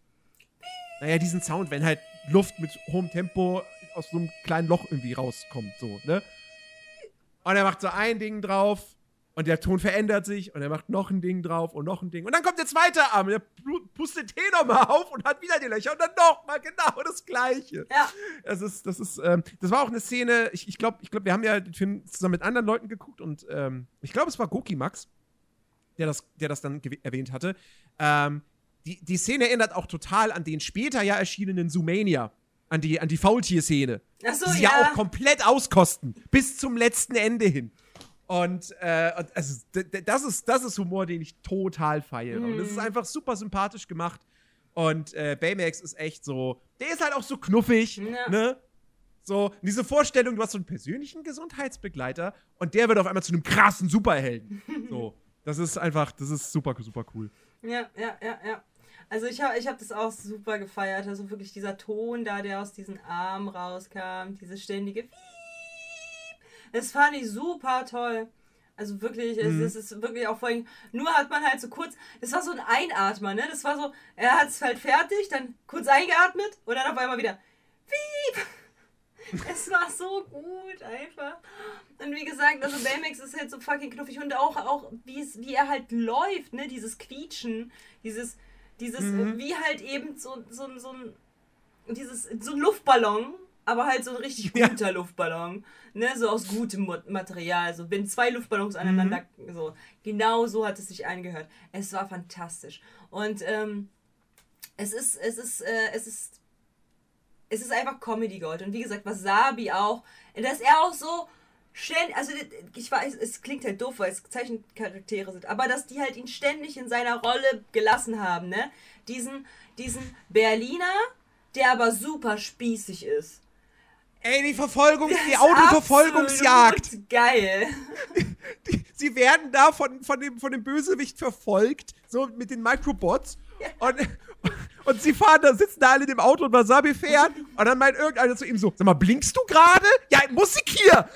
naja, diesen Sound, wenn halt Luft mit hohem Tempo aus so einem kleinen Loch irgendwie rauskommt, so, ne? Und er macht so ein Ding drauf und der Ton verändert sich und er macht noch ein Ding drauf und noch ein Ding. Und dann kommt der zweite Arm und der pustet den nochmal auf und hat wieder die Löcher und dann nochmal genau das Gleiche. Ja, Das ist, das ist, ähm, das war auch eine Szene, ich, ich glaube, ich glaub, wir haben ja den Film zusammen mit anderen Leuten geguckt und ähm, ich glaube, es war Goki Max, der das, der das dann erwähnt hatte. Ähm, die, die Szene erinnert auch total an den später ja erschienenen Zoomania, an die, an die Faultier-Szene. Ach so, die sie ja. ja auch komplett auskosten, bis zum letzten Ende hin. Und, äh, und also, das, ist, das ist Humor, den ich total feiere. Und Mhm. es ist einfach super sympathisch gemacht. Und äh, Baymax ist echt so, der ist halt auch so knuffig, Ja. ne? So, diese Vorstellung, du hast so einen persönlichen Gesundheitsbegleiter und der wird auf einmal zu einem krassen Superhelden. so, das ist einfach, das ist super, super cool. ja, ja, ja, ja. Also ich habe ich hab das auch super gefeiert. Also wirklich dieser Ton da, der aus diesen Armen rauskam, diese ständige Piep. Das fand ich super toll. Also wirklich, Mhm. es, es ist wirklich auch vorhin, nur hat man halt so kurz, das war so ein Einatmer, ne? Das war so, er hat es halt fertig, dann kurz eingeatmet und dann auf einmal wieder Piep. <laughs> Es war so gut einfach. Und wie gesagt, also Baymax ist halt so fucking knuffig und auch, auch wie, es, wie er halt läuft, ne? Dieses Quietschen, dieses, dieses, wie halt eben so, so, so ein, dieses, so ein Luftballon, aber halt so ein richtig Ja. guter Luftballon, ne? So aus gutem Material. So, wenn zwei Luftballons aneinander, so, genau so hat es sich angehört. Es war fantastisch. Und, ähm, es ist, es ist, äh, es ist es ist einfach Comedy Gold. Und wie gesagt, Wasabi auch. Dass er auch so ständig, also ich weiß, es klingt halt doof, weil es Zeichencharaktere sind, aber dass die halt ihn ständig in seiner Rolle gelassen haben, ne? Diesen, diesen Berliner, der aber super spießig ist. Ey, die Verfolgung, Das die Autoverfolgungsjagd. Geil. Sie werden da von, von, dem, von dem Bösewicht verfolgt, so mit den Microbots. Und, und sie fahren da, sitzen da alle in dem Auto und Wasabi fährt. Und dann meint irgendeiner zu ihm so: Sag mal, blinkst du gerade? Ja, Musik hier!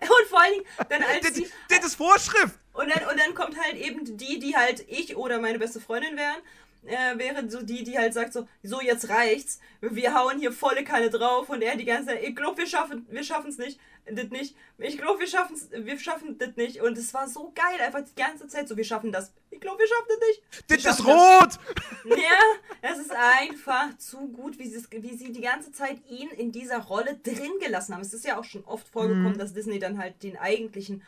<laughs> Und vor allen Dingen, dann als Das, die, das ist Vorschrift! Und dann, und dann kommt halt eben die, die halt ich oder meine beste Freundin wären, äh, wäre so die, die halt sagt so, so jetzt reicht's, wir hauen hier volle Kanne drauf und er die ganze Zeit, ich glaube, wir schaffen, wir schaffen's nicht, das nicht, ich glaube, wir schaffen's, wir schaffen das nicht und es war so geil, einfach die ganze Zeit so, wir schaffen das, ich glaube, wir schaffen das nicht. Das ist rot! <laughs> ja, es ist einfach zu gut, wie, sie wie sie die ganze Zeit ihn in dieser Rolle drin gelassen haben. Es ist ja auch schon oft vorgekommen, dass Disney dann halt den eigentlichen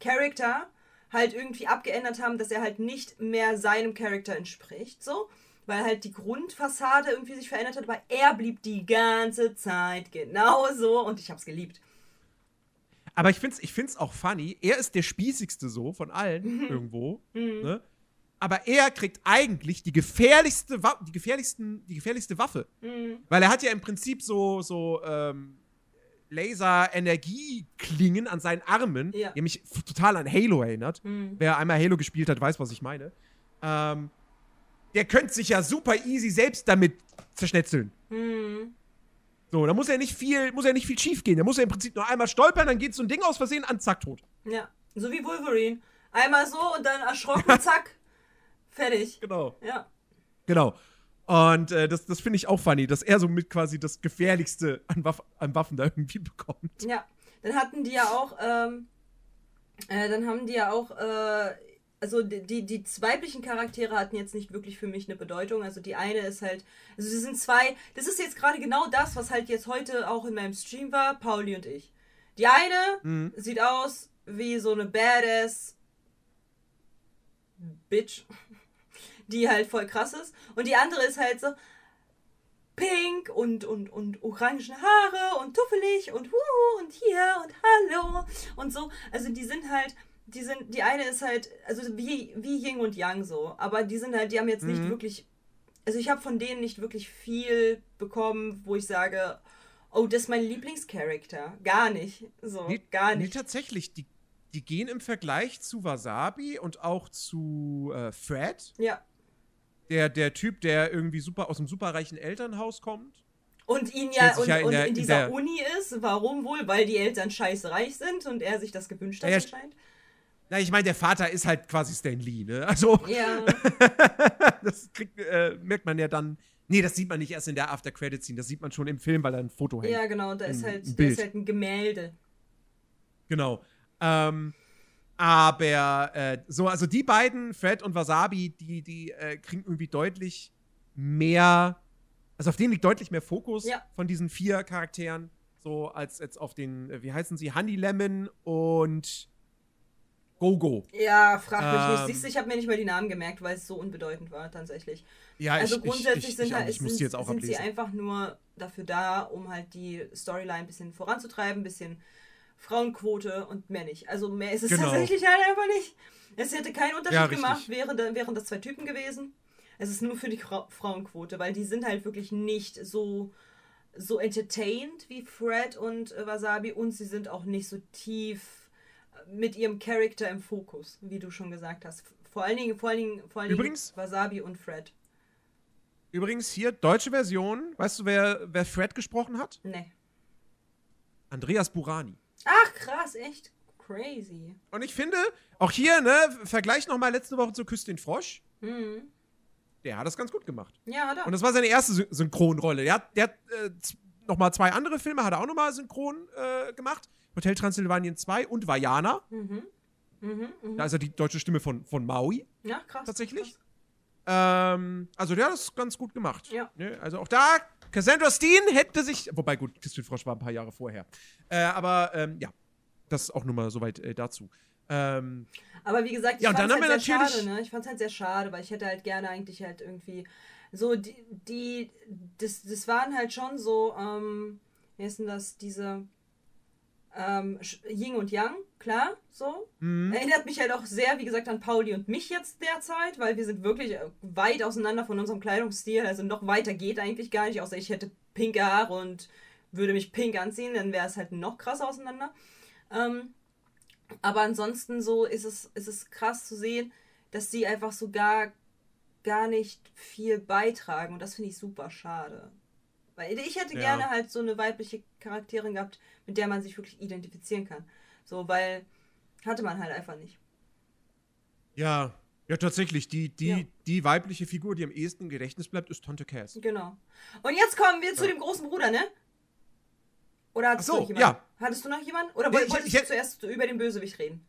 Charakter halt irgendwie abgeändert haben, dass er halt nicht mehr seinem Charakter entspricht, so. Weil halt die Grundfassade irgendwie sich verändert hat, aber er blieb die ganze Zeit genauso und ich hab's geliebt. Aber ich find's, ich find's auch funny. Er ist der spießigste so von allen irgendwo. Ne? Aber er kriegt eigentlich die gefährlichste, Wa die gefährlichsten, die gefährlichste Waffe. Weil er hat ja im Prinzip so, so ähm, Laser-Energieklingen an seinen Armen, Ja. die mich total an Halo erinnert. Wer einmal Halo gespielt hat, weiß, was ich meine. Ähm, der könnte sich ja super easy selbst damit zerschnetzeln. So, da muss ja nicht viel, muss ja nicht viel schief gehen. Da muss er im Prinzip nur einmal stolpern, dann geht so ein Ding aus Versehen an, zack, tot. Ja, so wie Wolverine. Einmal so und dann erschrocken, <laughs> zack, fertig. Genau. Ja. Genau. Und äh, das, das finde ich auch funny, dass er so mit quasi das Gefährlichste an, Waff an Waffen da irgendwie bekommt. Ja, dann hatten die ja auch, ähm, äh, dann haben die ja auch, äh, also die, die, die weiblichen Charaktere hatten jetzt nicht wirklich für mich eine Bedeutung. Also die eine ist halt, also sie sind zwei, das ist jetzt gerade genau das, was halt jetzt heute auch in meinem Stream war, Pauli und ich. Die eine sieht aus wie so eine Badass Bitch, die halt voll krass ist. Und die andere ist halt so, pink und, und, und orange Haare und tuffelig und wuhu und hier und hallo und so. Also die sind halt, die sind, die eine ist halt, also wie, wie Yin und Yang so, aber die sind halt, die haben jetzt nicht wirklich, also ich habe von denen nicht wirklich viel bekommen, wo ich sage, oh, das ist mein Lieblingscharakter. Gar nicht. So, gar Nee, nicht. tatsächlich, die, die gehen im Vergleich zu Wasabi und auch zu äh, Fred, Ja. Der, der Typ, der irgendwie super aus einem superreichen Elternhaus kommt. Und ihn ja und, ja in und der- in in dieser der- Uni ist. Warum wohl? Weil die Eltern scheiß reich sind und er sich das gewünscht hat Ja, anscheinend. Na, ich meine, der Vater ist halt quasi Stan Lee, ne? Also, Ja. <laughs> das kriegt, äh, merkt man ja dann. Nee, das sieht man nicht erst in der After-Credit-Scene, das sieht man schon im Film, weil da ein Foto hängt. Ja, genau, da ist Ein- halt, ein da Bild. ist halt ein Gemälde. Genau. Ähm, aber äh, so, also die beiden, Fred und Wasabi, die, die äh, kriegen irgendwie deutlich mehr, also auf denen liegt deutlich mehr Fokus Ja. von diesen vier Charakteren, so als jetzt auf den, äh, wie heißen sie, Honey Lemon und Gogo. Ja, frag mich Ähm. nicht. Siehst du, ich habe mir nicht mal die Namen gemerkt, weil es so unbedeutend war, tatsächlich. Ja, also ich, grundsätzlich ich, ich, sind, halt, nicht. ich muss sind, jetzt auch sind sie einfach nur dafür da, um halt die Storyline ein bisschen voranzutreiben, ein bisschen Frauenquote und mehr nicht. Also mehr ist es Genau. tatsächlich halt einfach nicht. Es hätte keinen Unterschied Ja, gemacht, wäre, da- wären das zwei Typen gewesen. Es ist nur für die Fra Frauenquote, weil die sind halt wirklich nicht so so entertained wie Fred und äh, Wasabi und sie sind auch nicht so tief äh, mit ihrem Charakter im Fokus, wie du schon gesagt hast. Vor allen Dingen, vor allen Dingen, vor allen Übrigens- Dingen Wasabi und Fred. Übrigens hier, deutsche Version, weißt du, wer, wer Fred gesprochen hat? Nee. Andreas Burani. Ach krass, echt crazy. Und ich finde, auch hier, ne, Vergleich nochmal letzte Woche zu Küss den Frosch. Mhm. Der hat das ganz gut gemacht. Ja, da. Und das war seine erste Sy Synchronrolle. Der hat, der hat äh, z- noch mal zwei andere Filme, hat er auch noch mal synchron äh, gemacht. Hotel Transylvanien 2 und Vajana. Mhm. Mhm, mhm. Da ist er die deutsche Stimme von, von Maui. Ja, krass. tatsächlich? Krass. Ähm, also der hat das ganz gut gemacht. Ja. Ne? Also auch da, Cassandra Steen hätte sich, wobei gut, den Frosch war ein paar Jahre vorher. Äh, aber ähm, ja, das auch nur mal soweit äh, dazu. Ähm, Aber wie gesagt, ich Ja, fand dann halt sehr schade, ne? Ich fand halt sehr schade, weil ich hätte halt gerne eigentlich halt irgendwie so die, die das, das waren halt schon so, ähm, wie ist denn das, diese ähm, Sch- Yin und Yang, klar, so. mhm. Erinnert mich halt auch sehr, wie gesagt, an Pauli und mich jetzt derzeit, weil wir sind wirklich äh, weit auseinander von unserem Kleidungsstil. Also noch weiter geht eigentlich gar nicht, außer ich hätte pinke Haare und würde mich pink anziehen, dann wäre es halt noch krasser auseinander. Ähm, Aber ansonsten so ist es, ist es krass zu sehen, dass sie einfach so gar, gar nicht viel beitragen. Und das finde ich super schade. Weil ich hätte Ja. gerne halt so eine weibliche Charakterin gehabt, mit der man sich wirklich identifizieren kann. So, weil hatte man halt einfach nicht. Ja, ja, tatsächlich. Die, die, Ja. die weibliche Figur, die am ehesten im Gedächtnis bleibt, ist Tante Cass. Genau. Und jetzt kommen wir zu Ja. dem großen Bruder, ne? Oder hattest so, du noch jemanden? ja. Hattest du noch jemanden? Oder Nee, woll- ich- wolltest ich- du zuerst über den Bösewicht reden?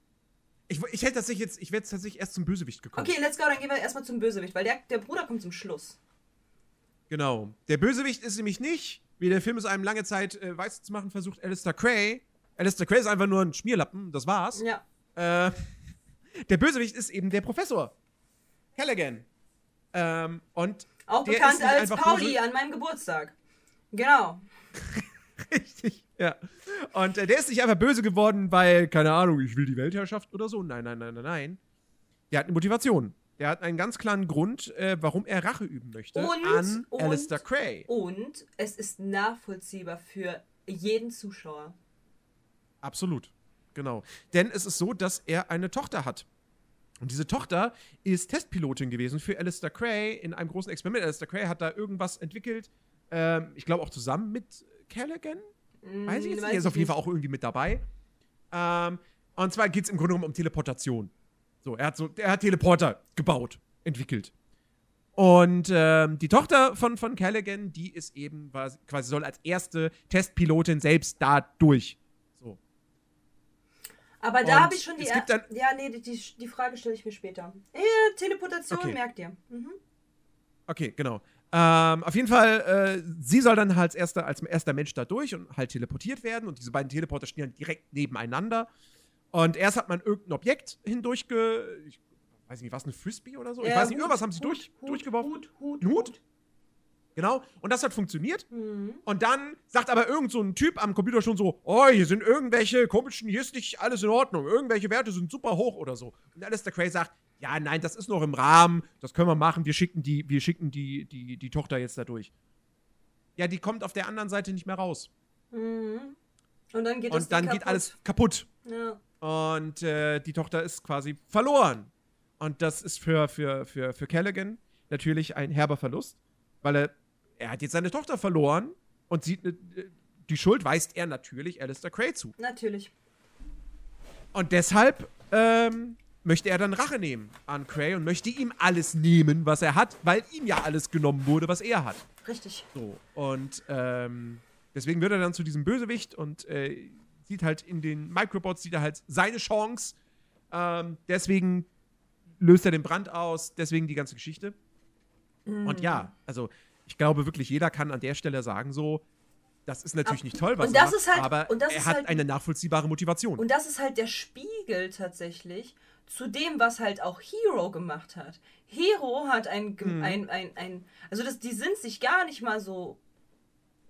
Ich, ich hätte tatsächlich jetzt, ich wäre jetzt tatsächlich erst zum Bösewicht gekommen. Okay, let's go, dann gehen wir erstmal zum Bösewicht, weil der, der Bruder kommt zum Schluss. Genau. Der Bösewicht ist nämlich nicht, wie der Film es einem lange Zeit äh, weiß zu machen versucht, Alistair Cray. Alistair Cray ist einfach nur ein Schmierlappen, das war's. Ja. Äh, <laughs> der Bösewicht ist eben der Professor. Callaghan. Ähm, und Auch der bekannt als Pauli böse- an meinem Geburtstag. Genau. <laughs> Richtig, ja. Und äh, der ist nicht einfach böse geworden, weil, keine Ahnung, ich will die Weltherrschaft oder so. Nein, nein, nein, nein, nein. Der hat eine Motivation. Der hat einen ganz klaren Grund, äh, warum er Rache üben möchte Und- an und- Alistair Cray. Und es ist nachvollziehbar für jeden Zuschauer. Absolut. Genau. Denn es ist so, dass er eine Tochter hat. Und diese Tochter ist Testpilotin gewesen für Alistair Cray in einem großen Experiment. Alistair Cray hat da irgendwas entwickelt. Ähm, ich glaube auch zusammen mit Callaghan. Weiß ich jetzt nicht. Er ist auf jeden Fall auch irgendwie mit dabei. Ähm, und zwar geht es im Grunde genommen um Teleportation. So, er hat so, er hat Teleporter gebaut, entwickelt. Und ähm, die Tochter von, von Callaghan, die ist eben quasi, quasi soll als erste Testpilotin selbst da durch. So. Aber da habe ich schon die. dann- ja, nee, die, die, die Frage stelle ich mir später. Äh, Teleportation, Okay. merkt ihr. Mhm. Okay, genau. Ähm, auf jeden Fall, äh, sie soll dann halt als erster, als erster Mensch da durch und halt teleportiert werden. Und diese beiden Teleporter stehen dann direkt nebeneinander. Und erst hat man irgendein Objekt hindurchge. Ich weiß nicht, was eine Frisbee oder so? ich Ja, weiß nicht, Hut, irgendwas haben sie Hut, durch, Hut, durchgeworfen. Hut, Hut, Ein Hut? Genau. Und das hat funktioniert. Mhm. Und dann sagt aber irgend so ein Typ am Computer schon so: Oh, hier sind irgendwelche komischen, hier ist nicht alles in Ordnung. Irgendwelche Werte sind super hoch oder so. Und Alistair Cray sagt: Ja, nein, das ist noch im Rahmen. Das können wir machen. Wir schicken die, wir schicken die, die, die Tochter jetzt da durch. Ja, die kommt auf der anderen Seite nicht mehr raus. Mhm. Und dann geht Und dann Ding geht kaputt. alles kaputt. Ja. Und äh, die Tochter ist quasi verloren. Und das ist für, für, für, für Callaghan natürlich ein herber Verlust, weil er, er hat jetzt seine Tochter verloren und sieht, äh, die Schuld weist er natürlich Alistair Cray zu. Natürlich. Und deshalb ähm, möchte er dann Rache nehmen an Cray und möchte ihm alles nehmen, was er hat, weil ihm ja alles genommen wurde, was er hat. Richtig. So. Und ähm, deswegen wird er dann zu diesem Bösewicht und äh, sieht halt in den Microbots, sieht er halt seine Chance. Ähm, deswegen löst er den Brand aus, deswegen die ganze Geschichte. Und ja, also ich glaube wirklich, jeder kann an der Stelle sagen, so, das ist natürlich nicht toll, was er macht, ist halt- aber und das er ist hat halt- eine nachvollziehbare Motivation. Und das ist halt der Spiegel tatsächlich zu dem, was halt auch Hero gemacht hat. Hero hat ein, Mhm. ein, ein, ein also das, die sind sich gar nicht mal so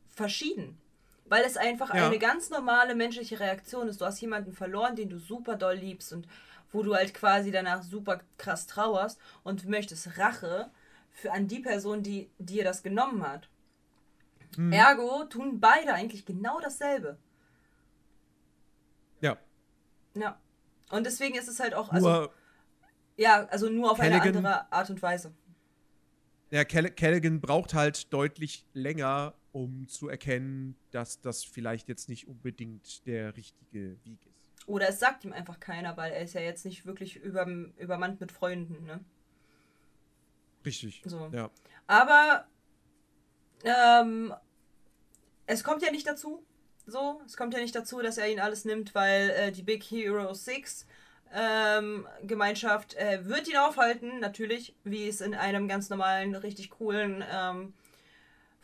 verschieden. Weil es einfach Ja. eine ganz normale menschliche Reaktion ist. Du hast jemanden verloren, den du super doll liebst und wo du halt quasi danach super krass trauerst und möchtest Rache für an die Person, die dir das genommen hat. Mhm. Ergo tun beide eigentlich genau dasselbe. ja, Ja. Und deswegen ist es halt auch, also, nur, ja, also nur auf eine Callaghan- andere Art und Weise. ja, Call Callaghan braucht halt deutlich länger, um zu erkennen, dass das vielleicht jetzt nicht unbedingt der richtige Weg ist. Oder es sagt ihm einfach keiner, weil er ist ja jetzt nicht wirklich über, übermannt mit Freunden, ne? Richtig. So. Ja. Aber ähm, es kommt ja nicht dazu. So, es kommt ja nicht dazu, dass er ihn alles nimmt, weil äh, die Big Hero 6 ähm, Gemeinschaft äh, wird ihn aufhalten, natürlich, wie es in einem ganz normalen, richtig coolen ähm,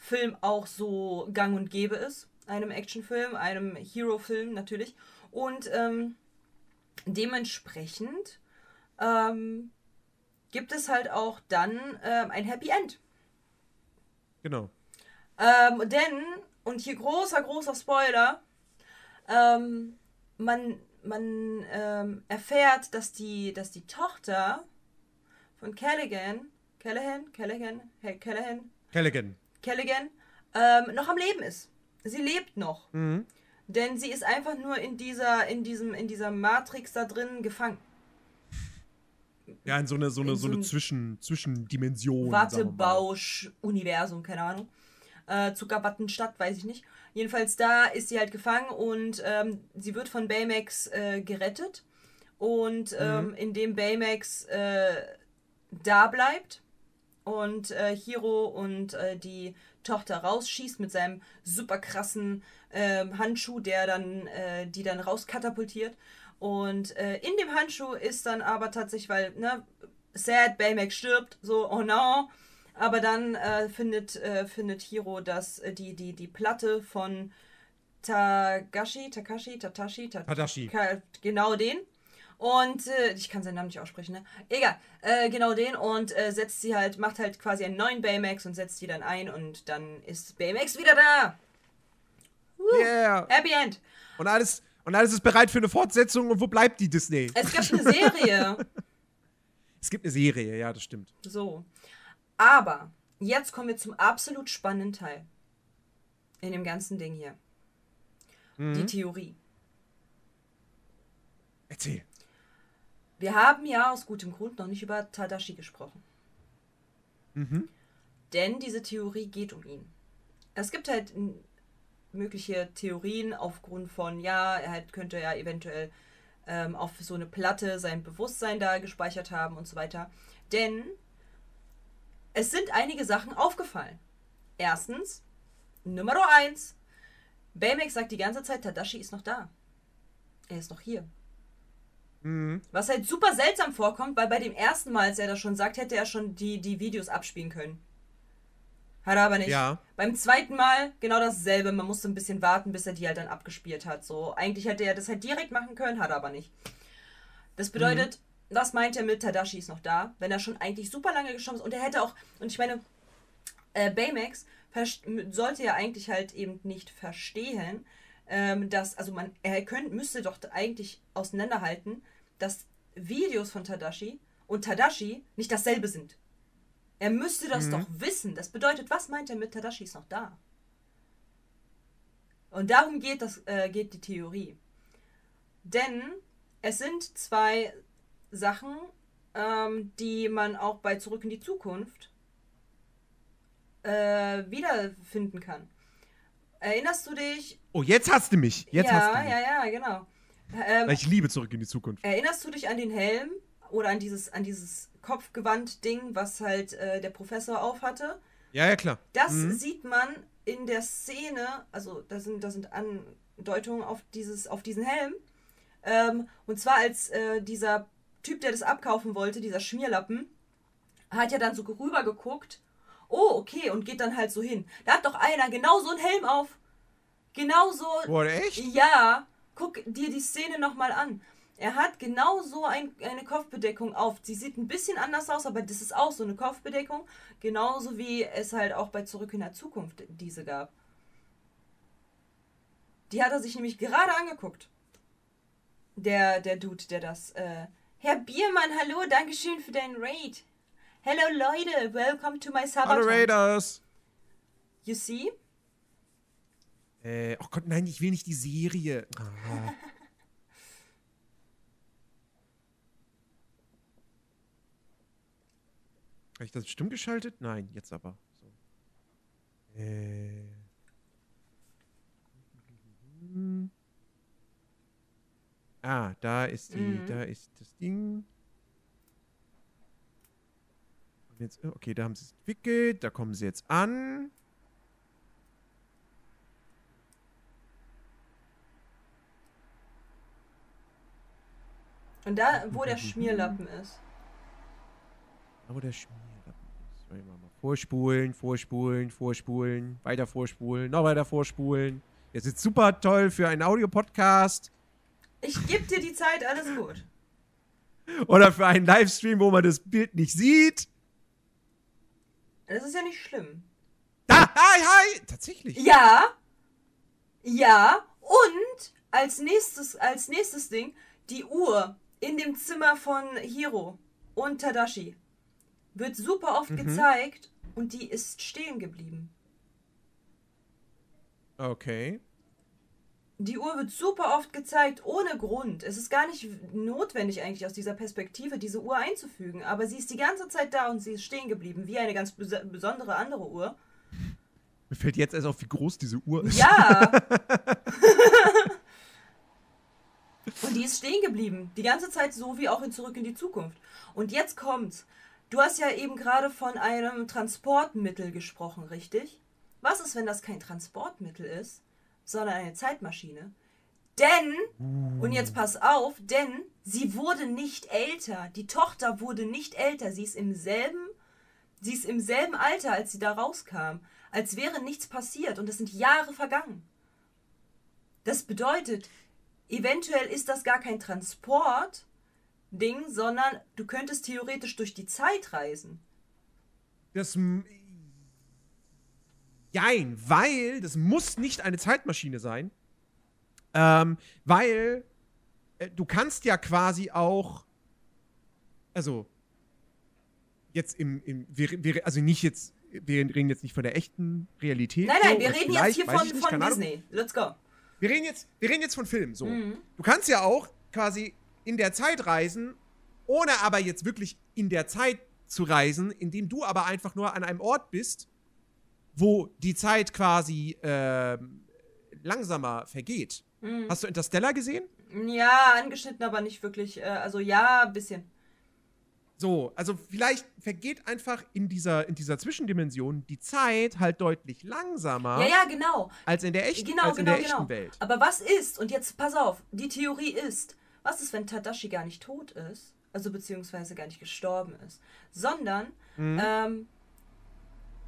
Film auch so gang und gäbe ist. Einem Actionfilm, einem Hero-Film natürlich. Und ähm, dementsprechend ähm, gibt es halt auch dann ähm, ein Happy End. Genau. Ähm, denn, und hier großer, großer Spoiler, ähm, man, man ähm, erfährt, dass die, dass die Tochter von Callaghan, Callahan, Callahan, hey, Callahan, Callaghan. Callaghan, ähm, noch am Leben ist. Sie lebt noch. Mhm. Denn sie ist einfach nur in dieser, in diesem, in dieser Matrix da drin gefangen. Ja, in so eine, so eine, In so so eine ein Zwischen, Zwischendimension. mal. Wattebausch-Universum, keine Ahnung. Äh, Zuckerwattenstadt, weiß ich nicht. Jedenfalls da ist sie halt gefangen und ähm, sie wird von Baymax äh, gerettet. Und ähm, indem Baymax äh, da bleibt und äh, Hiro und äh, die Tochter rausschießt mit seinem super krassen ähm, Handschuh, der dann äh, die dann rauskatapultiert. Und äh, in dem Handschuh ist dann aber tatsächlich, weil, ne, sad, Baymax stirbt, so, oh no. Aber dann äh, findet, äh, findet Hiro, dass äh, die, die, die Platte von Tagashi, Takashi, Tatashi, Ta- Tadashi. Ka- genau den. Und äh, ich kann seinen Namen nicht aussprechen, ne? Egal, äh, genau den und äh, setzt sie halt, macht halt quasi einen neuen Baymax und setzt die dann ein und dann ist Baymax wieder da. Yeah. Happy End. Und alles, und alles ist bereit für eine Fortsetzung. Und wo bleibt die Disney? Es gab eine Serie. <laughs> Es gibt eine Serie, ja, das stimmt. So. Aber jetzt kommen wir zum absolut spannenden Teil. In dem ganzen Ding hier. Die Theorie. Erzähl. Wir haben ja aus gutem Grund noch nicht über Tadashi gesprochen. Denn diese Theorie geht um ihn. Es gibt halt mögliche Theorien aufgrund von, ja, er halt könnte ja eventuell ähm, auf so eine Platte sein Bewusstsein da gespeichert haben und so weiter. Denn es sind einige Sachen aufgefallen. Erstens, Nummer eins, Baymax sagt die ganze Zeit, Tadashi ist noch da. Er ist noch hier. Was halt super seltsam vorkommt, weil bei dem ersten Mal, als er das schon sagt, hätte er schon die, die Videos abspielen können. Hat er aber nicht. Ja. Beim zweiten Mal genau dasselbe. Man musste ein bisschen warten, bis er die halt dann abgespielt hat. So, eigentlich hätte er das halt direkt machen können, hat er aber nicht. Das bedeutet, was meint er mit Tadashi ist noch da, wenn er schon eigentlich super lange geschoben ist und er hätte auch, und ich meine, äh, Baymax sollte ja eigentlich halt eben nicht verstehen, ähm, dass, also man, er könnt, müsste doch eigentlich auseinanderhalten, dass Videos von Tadashi und Tadashi nicht dasselbe sind. Er müsste das doch wissen. Das bedeutet, was meint er mit Tadashi ist noch da? Und darum geht, das, äh, geht die Theorie. Denn es sind zwei Sachen, ähm, die man auch bei Zurück in die Zukunft äh, wiederfinden kann. Erinnerst du dich? Oh, jetzt hast du mich. Jetzt ja, hast du mich. ja, ja, genau. Ähm, ich liebe zurück in die Zukunft. Erinnerst du dich an den Helm oder an dieses, an dieses Kopfgewand-Ding, was halt äh, der Professor aufhatte? Ja, ja, klar. Das Mhm. sieht man in der Szene, also da sind, da sind Andeutungen auf, dieses, auf diesen Helm. Ähm, und zwar als äh, dieser Typ, der das abkaufen wollte, dieser Schmierlappen, hat ja dann so rüber geguckt. Oh, okay, und geht dann halt so hin. Da hat doch einer genau so einen Helm auf. Genau so. Boah, echt? Ja, guck dir die Szene nochmal an. Er hat genau so ein, eine Kopfbedeckung auf. Sie sieht ein bisschen anders aus, aber das ist auch so eine Kopfbedeckung. Genauso wie es halt auch bei Zurück in der Zukunft diese gab. Die hat er sich nämlich gerade angeguckt. Der, der Dude, der das. Äh, Herr Biermann, hallo, Dankeschön für deinen Raid. Hello Leute, welcome to my Hallo Sabaton. Raiders. You see? Äh, oh Gott, nein, ich will nicht die Serie. Ah. Habe ich das stumm geschaltet? Nein, jetzt aber. So. Äh. Ah, da ist die, Mhm. da ist das Ding. Und Jetzt, okay, da haben sie es entwickelt, da kommen sie jetzt an. Und da, wo der Schmierlappen ist. Da, wo der Schmierlappen ist. Wollen wir mal vorspulen, vorspulen, vorspulen, weiter vorspulen, noch weiter vorspulen. Jetzt ist super toll für einen Audiopodcast Ich geb dir die Zeit, alles gut. oder für einen Livestream, wo man das Bild nicht sieht. Das ist ja nicht schlimm. Da, hi, hi! Tatsächlich. Ja. Ja. Und als nächstes, als nächstes Ding, die Uhr in dem Zimmer von Hiro und Tadashi wird super oft gezeigt und die ist stehen geblieben. Okay. die Uhr wird super oft gezeigt, ohne Grund. Es ist gar nicht notwendig eigentlich aus dieser Perspektive, diese Uhr einzufügen. Aber sie ist die ganze Zeit da und sie ist stehen geblieben, wie eine ganz bes besondere andere Uhr. Mir fällt jetzt erst auf, wie groß diese Uhr ist. Ja! <laughs> und die ist stehen geblieben. Die ganze Zeit so wie auch in Zurück in die Zukunft. Und jetzt kommt's. Du hast ja eben gerade von einem Transportmittel gesprochen, richtig? Was ist, wenn das kein Transportmittel ist, sondern eine Zeitmaschine? Denn, und jetzt pass auf, denn sie wurde nicht älter. Die Tochter wurde nicht älter. Sie ist im selben, sie ist im selben Alter, als sie da rauskam. Als wäre nichts passiert und es sind Jahre vergangen. Das bedeutet, eventuell ist das gar kein Transport-Ding, sondern du könntest theoretisch durch die Zeit reisen. Das. Jein, weil das muss nicht eine Zeitmaschine sein. Ähm, weil äh, du kannst ja quasi auch. Also. Jetzt im. im wir, wir, also nicht jetzt. Wir reden jetzt nicht von der echten Realität. Nein, nein, so, wir reden jetzt hier von, von. Disney. Let's go. Wir reden jetzt, wir reden jetzt von Filmen. So. Mhm. Du kannst ja auch quasi in der Zeit reisen, ohne aber jetzt wirklich in der Zeit zu reisen, indem du aber einfach nur an einem Ort bist, wo die Zeit quasi ähm, langsamer vergeht. Mhm. Hast du Interstellar gesehen? Ja, angeschnitten, aber nicht wirklich. Äh, also ja, ein bisschen. So, also vielleicht vergeht einfach in dieser, in dieser Zwischendimension die Zeit halt deutlich langsamer Ja, ja, genau. als in der echten, Genau, als in genau, der echten genau. Welt. Aber was ist, und jetzt pass auf, die Theorie ist, was ist, wenn Tadashi gar nicht tot ist, also beziehungsweise gar nicht gestorben ist, sondern Mhm. ähm,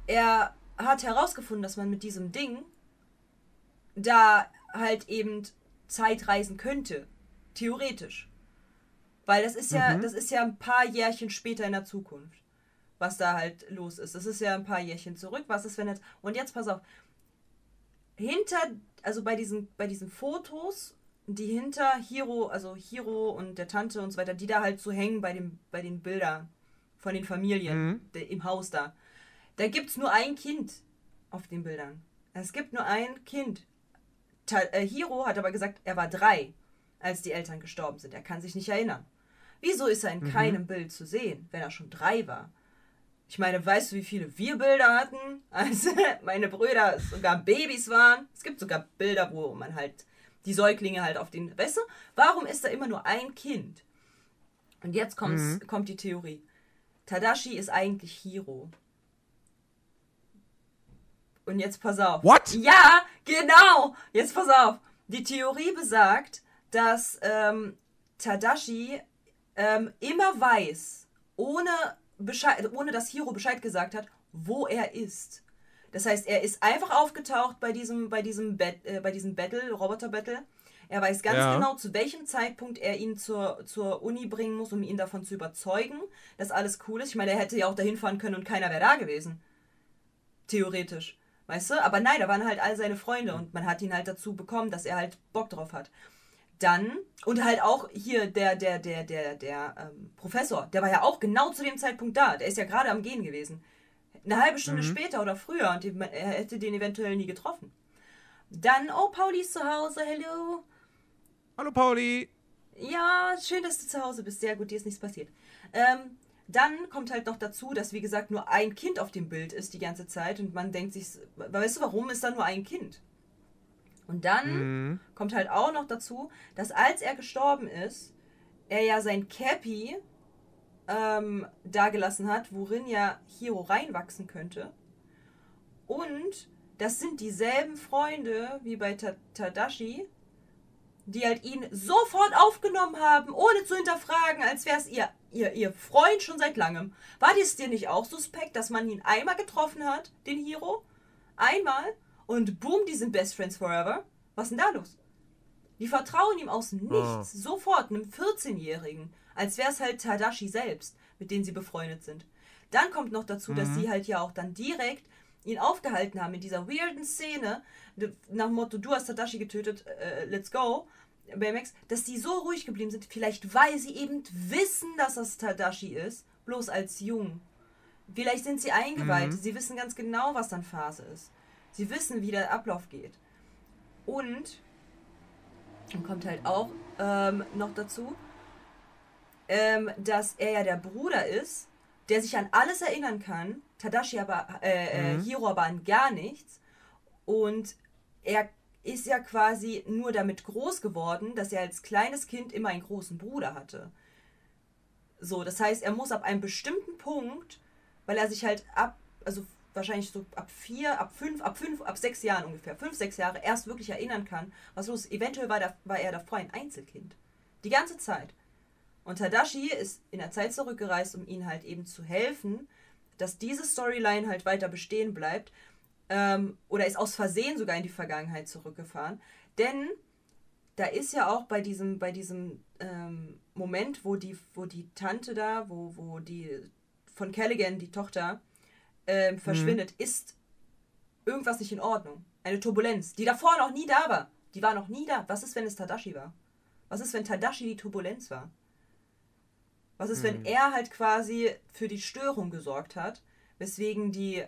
er hat herausgefunden, dass man mit diesem Ding da halt eben Zeit reisen könnte. Theoretisch. Weil das ist ja, Mhm. das ist ja ein paar Jährchen später in der Zukunft, was da halt los ist. Das ist ja ein paar Jährchen zurück. Was ist, wenn jetzt. Und jetzt pass auf. Hinter, also bei diesen, bei diesen Fotos, die hinter Hiro, also Hiro und der Tante und so weiter, die da halt so hängen bei, dem, bei den Bildern von den Familien Mhm. der, im Haus da. Da gibt es nur ein Kind auf den Bildern. Es gibt nur ein Kind. Ta äh, Hiro hat aber gesagt, er war drei, als die Eltern gestorben sind. Er kann sich nicht erinnern. Wieso ist er in keinem Bild zu sehen, wenn er schon drei war? Ich meine, weißt du, wie viele wir Bilder hatten, als <laughs> meine Brüder sogar Babys waren? Es gibt sogar Bilder, wo man halt die Säuglinge halt auf den. Weißt du, warum ist da immer nur ein Kind? Und jetzt kommt's, kommt die Theorie. Tadashi ist eigentlich Hiro. Und jetzt pass auf. What? Ja, genau. Jetzt pass auf. Die Theorie besagt, dass ähm, Tadashi ähm, immer weiß, ohne, Bescheid, ohne dass Hiro Bescheid gesagt hat, wo er ist. Das heißt, er ist einfach aufgetaucht bei diesem, bei diesem, Bet, äh, bei diesem Battle, Roboter-Battle. Er weiß ganz Ja. genau, zu welchem Zeitpunkt er ihn zur, zur Uni bringen muss, um ihn davon zu überzeugen, dass alles cool ist. Ich meine, er hätte ja auch dahin fahren können und keiner wäre da gewesen. Theoretisch. Weißt du? Aber nein, da waren halt all seine Freunde und man hat ihn halt dazu bekommen, dass er halt Bock drauf hat. Dann, und halt auch hier der, der, der, der, der ähm, Professor, der war ja auch genau zu dem Zeitpunkt da. Der ist ja gerade am Gehen gewesen. Eine halbe Stunde später oder früher und er hätte den eventuell nie getroffen. Dann, oh, Pauli ist zu Hause, hello. Hallo Pauli. Ja, schön, dass du zu Hause bist. Sehr gut, dir ist nichts passiert. Ähm, dann kommt halt noch dazu, dass, wie gesagt, nur ein Kind auf dem Bild ist die ganze Zeit und man denkt sich, weißt du, warum ist da nur ein Kind? Und dann Mhm. kommt halt auch noch dazu, dass als er gestorben ist, er ja sein Cappy ähm, dagelassen hat, worin ja Hiro reinwachsen könnte. Und das sind dieselben Freunde wie bei Ta Tadashi, die halt ihn sofort aufgenommen haben, ohne zu hinterfragen, als wäre es ihr, ihr, ihr Freund schon seit langem. War es dir nicht auch suspekt, dass man ihn einmal getroffen hat, den Hiro? Einmal? Und boom, die sind Best Friends Forever? Was denn da los? Die vertrauen ihm aus nichts, Ah. sofort, einem 14-Jährigen, als wäre es halt Tadashi selbst, mit denen sie befreundet sind. Dann kommt noch dazu, dass sie halt ja auch dann direkt ihn aufgehalten haben in dieser weirden Szene, nach dem Motto, du hast Tadashi getötet, äh, let's go, BMX, dass die so ruhig geblieben sind, vielleicht weil sie eben wissen, dass das Tadashi ist, bloß als jung. Vielleicht sind sie eingeweiht, sie wissen ganz genau, was dann Phase ist. Sie wissen, wie der Ablauf geht. Und Und kommt halt auch ähm, noch dazu, ähm, dass er ja der Bruder ist, der sich an alles erinnern kann, Tadashi aber, äh, äh, Hiro aber an gar nichts. Und er ist ja quasi nur damit groß geworden, dass er als kleines Kind immer einen großen Bruder hatte. So, das heißt, er muss ab einem bestimmten Punkt, weil er sich halt ab, also wahrscheinlich so ab vier, ab fünf, ab fünf, ab sechs Jahren ungefähr, fünf, sechs Jahre erst wirklich erinnern kann, was los ist. Eventuell war, da, war er davor ein Einzelkind. Die ganze Zeit. Und Tadashi ist in der Zeit zurückgereist, um ihnen halt eben zu helfen, dass diese Storyline halt weiter bestehen bleibt. Ähm, oder ist aus Versehen sogar in die Vergangenheit zurückgefahren. Denn da ist ja auch bei diesem, bei diesem ähm, Moment, wo die, wo die Tante da, wo, wo die von Callaghan, die Tochter, ähm, verschwindet, ist irgendwas nicht in Ordnung. Eine Turbulenz, die davor noch nie da war. Die war noch nie da. Was ist, wenn es Tadashi war? Was ist, wenn Tadashi die Turbulenz war? Was ist, wenn er halt quasi für die Störung gesorgt hat, weswegen die,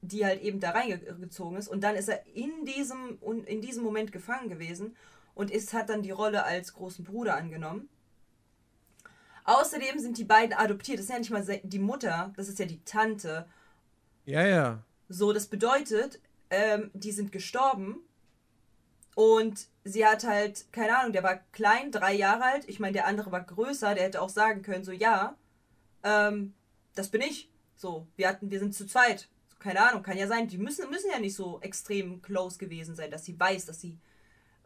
die halt eben da reingezogen ist und dann ist er in diesem, in diesem Moment gefangen gewesen und ist, hat dann die Rolle als großen Bruder angenommen. Außerdem sind die beiden adoptiert. Das ist ja nicht mal die Mutter, das ist ja die Tante. Ja, ja. So, das bedeutet, ähm, die sind gestorben und sie hat halt, keine Ahnung, der war klein, drei Jahre alt. Ich meine, der andere war größer, der hätte auch sagen können, so, ja, ähm, das bin ich. So, wir hatten, wir sind zu zweit. So, keine Ahnung, kann ja sein. Die müssen, müssen ja nicht so extrem close gewesen sein, dass sie weiß, dass sie,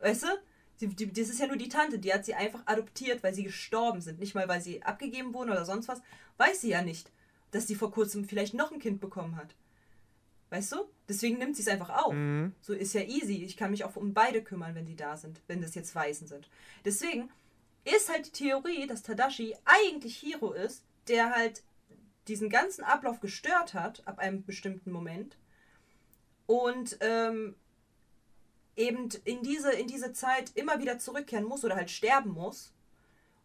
weißt du? Sie, die, das ist ja nur die Tante, die hat sie einfach adoptiert, weil sie gestorben sind. Nicht mal, weil sie abgegeben wurden oder sonst was. Weiß sie ja nicht, dass sie vor kurzem vielleicht noch ein Kind bekommen hat. Weißt du? Deswegen nimmt sie es einfach auf. Mhm. So ist ja easy. Ich kann mich auch um beide kümmern, wenn die da sind, wenn das jetzt Weißen sind. Deswegen ist halt die Theorie, dass Tadashi eigentlich Hiro ist, der halt diesen ganzen Ablauf gestört hat ab einem bestimmten Moment und ähm, eben in diese, in diese Zeit immer wieder zurückkehren muss oder halt sterben muss,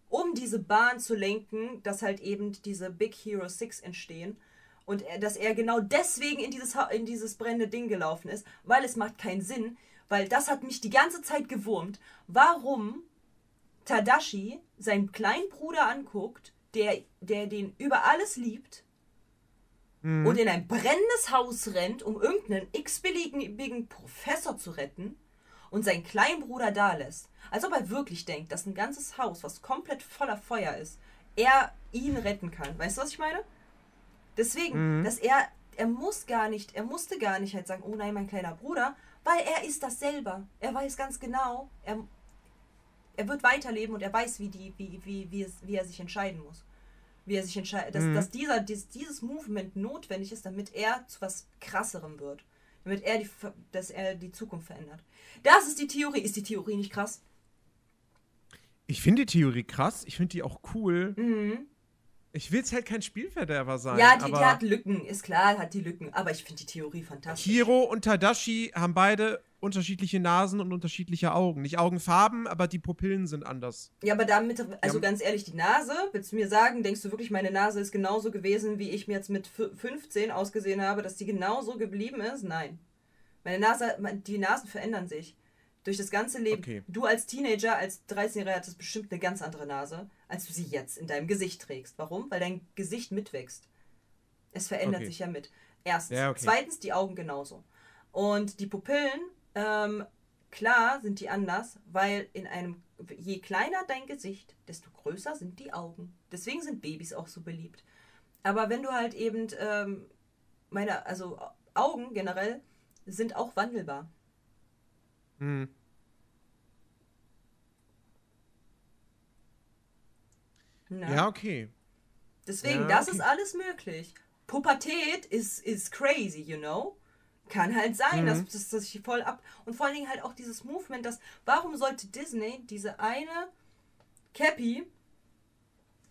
um diese Bahn zu lenken, dass halt eben diese Big Hero 6 entstehen. Und er, dass er genau deswegen in dieses, in dieses brennende Ding gelaufen ist, weil es macht keinen Sinn, weil das hat mich die ganze Zeit gewurmt, warum Tadashi seinen kleinen Bruder anguckt, der, der den über alles liebt, und in ein brennendes Haus rennt, um irgendeinen x-beliebigen Professor zu retten und seinen kleinen Bruder da lässt. Als ob er wirklich denkt, dass ein ganzes Haus, was komplett voller Feuer ist, er ihn retten kann. Weißt du, was ich meine? Deswegen, dass er, er muss gar nicht, er musste gar nicht halt sagen, oh nein, mein kleiner Bruder, weil er ist das selber. Er weiß ganz genau, er, er wird weiterleben und er weiß, wie, die, wie, wie, wie, es, wie er sich entscheiden muss. Wie er sich entscheidet, dass, dass dieser, dies, dieses Movement notwendig ist, damit er zu was krasserem wird. Damit er die, dass er die Zukunft verändert. Das ist die Theorie. Ist die Theorie nicht krass? Ich finde die Theorie krass. Ich finde die auch cool. Mhm. Ich will jetzt halt kein Spielverderber sein. Ja, die, aber die hat Lücken. Ist klar, hat die Lücken. Aber ich finde die Theorie fantastisch. Hiro und Tadashi haben beide unterschiedliche Nasen und unterschiedliche Augen. Nicht Augenfarben, aber die Pupillen sind anders. Ja, aber damit, also Ja. ganz ehrlich, die Nase, willst du mir sagen, denkst du wirklich, meine Nase ist genauso gewesen, wie ich mir jetzt mit fü- 15 ausgesehen habe, dass die genauso geblieben ist? Nein. Meine Nase, die Nasen verändern sich. Durch das ganze Leben. Okay. Du als Teenager, als 13-Jähriger hattest bestimmt eine ganz andere Nase, als du sie jetzt in deinem Gesicht trägst. Warum? Weil dein Gesicht mitwächst. Es verändert Okay. sich ja mit. Erstens. Ja, okay. Zweitens die Augen genauso. Und die Pupillen, ähm, klar sind die anders, weil in einem, je kleiner dein Gesicht, desto größer sind die Augen. Deswegen sind Babys auch so beliebt. Aber wenn du halt eben, ähm, meine, also Augen generell sind auch wandelbar. Hm. Ne? Ja, okay. Deswegen, Ja, das okay. ist alles möglich. Pubertät ist is crazy, you know? Kann halt sein, Mhm. dass, dass das sich voll ab. Und vor allen Dingen halt auch dieses Movement, dass. Warum sollte Disney diese eine Cappy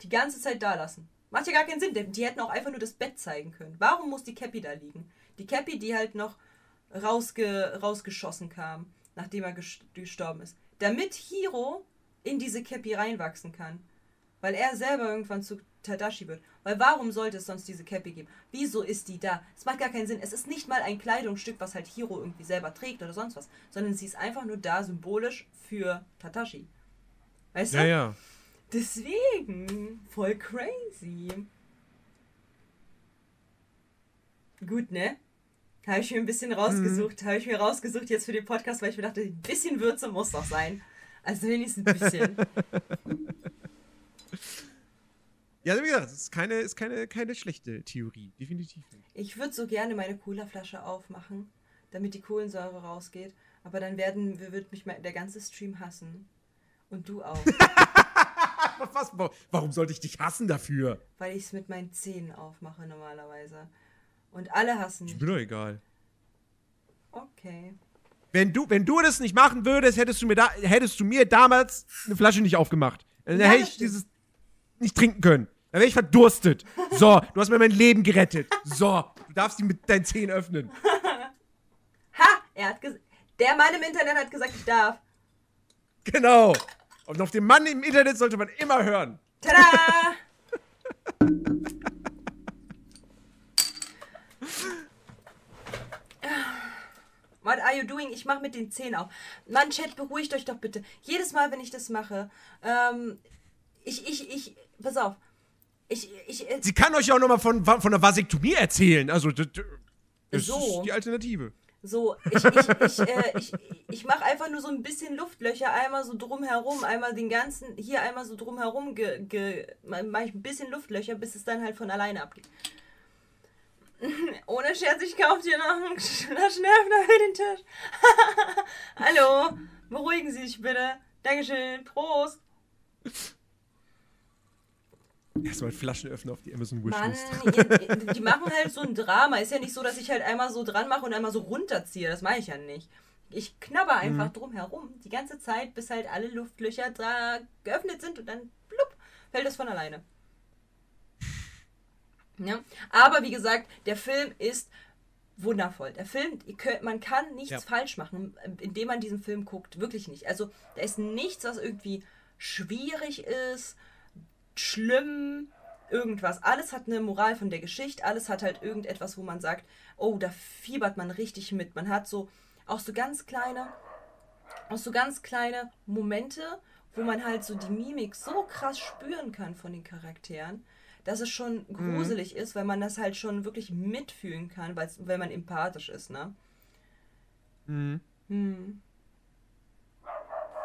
die ganze Zeit da lassen? Macht ja gar keinen Sinn, denn die hätten auch einfach nur das Bett zeigen können. Warum muss die Cappy da liegen? Die Cappy, die halt noch rausge, rausgeschossen kam, nachdem er ges- gestorben ist. Damit Hiro in diese Cappy reinwachsen kann. Weil er selber irgendwann zu Tadashi wird. Weil warum sollte es sonst diese Cappy geben? Wieso ist die da? Es macht gar keinen Sinn. Es ist nicht mal ein Kleidungsstück, was halt Hiro irgendwie selber trägt oder sonst was, sondern sie ist einfach nur da symbolisch für Tadashi. Weißt du? Ja, ja. Deswegen, voll crazy. Gut, ne? Habe ich mir ein bisschen rausgesucht. Habe ich mir rausgesucht jetzt für den Podcast, weil ich mir dachte, ein bisschen Würze muss doch sein. Also wenigstens ein bisschen. <laughs> Ja, wie gesagt, es ist keine, ist keine, keine schlechte Theorie. Definitiv nicht. Ich würde so gerne meine Cola-Flasche aufmachen, damit die Kohlensäure rausgeht. Aber dann werden, wird mich der ganze Stream hassen. Und du auch. <laughs> Was? wa- Warum sollte ich dich hassen dafür? weil ich es mit meinen Zähnen aufmache normalerweise. Und alle hassen Ist mich. mir doch egal. Okay. Wenn du, wenn du das nicht machen würdest, hättest du mir, da, hättest du mir damals eine Flasche nicht aufgemacht. Dann Ja, hätte ich stimmt. dieses nicht trinken können. Dann wäre ich verdurstet. So, du hast mir mein Leben gerettet. So, du darfst die mit deinen Zähnen öffnen. <laughs> Ha! Er hat Der Mann im Internet hat gesagt, ich darf. Genau. Und auf den Mann im Internet sollte man immer hören. Tada! <laughs> What are you doing? Ich mache mit den Zähnen auf. Mann, Chat, beruhigt euch doch bitte. Jedes Mal, wenn ich das mache, ähm, ich, ich, ich, pass auf. Ich, ich, äh, Sie kann euch ja auch nochmal von, von der Vasektomie erzählen. Also, das, das So. ist die Alternative. So, ich, ich, ich, äh, ich, ich mache einfach nur so ein bisschen Luftlöcher, einmal so drumherum, einmal den ganzen, hier einmal so drumherum, ge, ge, mache ich ein bisschen Luftlöcher, bis es dann halt von alleine abgeht. <laughs> Ohne Scherz, ich kaufe dir noch einen Flaschenöffner <laughs> für den Tisch. <laughs> Hallo, beruhigen Sie sich bitte. Dankeschön, Prost. Erstmal Flaschenöffner auf die Amazon Mann, Wishlist. ihr- die machen halt so ein Drama. Ist ja nicht so, dass ich halt einmal so dran mache und einmal so runterziehe. Das mache ich ja nicht. Ich knabber einfach Mhm. drum herum die ganze Zeit, bis halt alle Luftlöcher da geöffnet sind und dann plupp, fällt es von alleine. Ja. Aber wie gesagt, der Film ist wundervoll. Der Film, könnt, man kann nichts Ja. falsch machen, indem man diesen Film guckt. Wirklich nicht. Also da ist nichts, was irgendwie schwierig ist, schlimm, irgendwas. Alles hat eine Moral von der Geschichte, alles hat halt irgendetwas, wo man sagt, oh, da fiebert man richtig mit. Man hat so auch so ganz kleine, auch so ganz kleine Momente, wo man halt so die Mimik so krass spüren kann von den Charakteren, dass es schon gruselig ist, weil man das halt schon wirklich mitfühlen kann, weil man empathisch ist, ne? Mhm. Hm.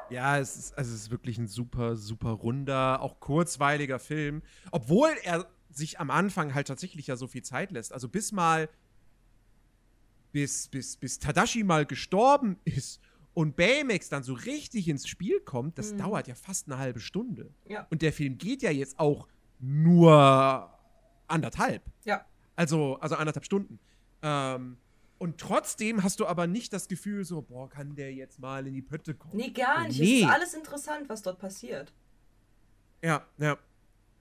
Ja, es ist, also es ist wirklich ein super, super runder, auch kurzweiliger Film. Obwohl er sich am Anfang halt tatsächlich ja so viel Zeit lässt. Also bis mal, bis, bis, bis Tadashi mal gestorben ist und Baymax dann so richtig ins Spiel kommt, das dauert ja fast eine halbe Stunde. Ja. Und der Film geht ja jetzt auch nur anderthalb. Ja. Also, also anderthalb Stunden. Ähm, und trotzdem hast du aber nicht das Gefühl, so, boah, kann der jetzt mal in die Pötte kommen? Nee, gar nicht. Nee. Es ist alles interessant, was dort passiert. Ja, ja.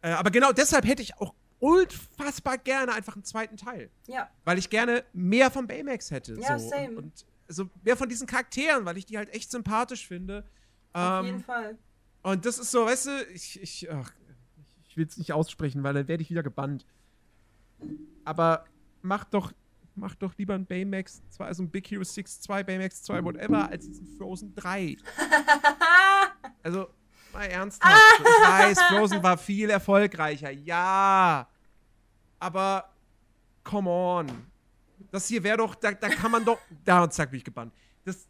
Äh, aber genau deshalb hätte ich auch unfassbar gerne einfach einen zweiten Teil. Ja. Weil ich gerne mehr von Baymax hätte. Ja, so. same. Und, und so mehr von diesen Charakteren, weil ich die halt echt sympathisch finde. Auf Ähm, jeden Fall. Und das ist so, weißt du, ich, ich, ach, ich will es nicht aussprechen, weil dann werde ich wieder gebannt. Aber mach doch, mach doch lieber ein Baymax 2, also ein Big Hero 6 2, Baymax 2, whatever, als diesen Frozen 3. <laughs> also, mal ernsthaft. ich weiß, Frozen war viel erfolgreicher, ja. Aber, come on. Das hier wäre doch, da, da kann man doch, da, zack, bin ich gebannt. Das,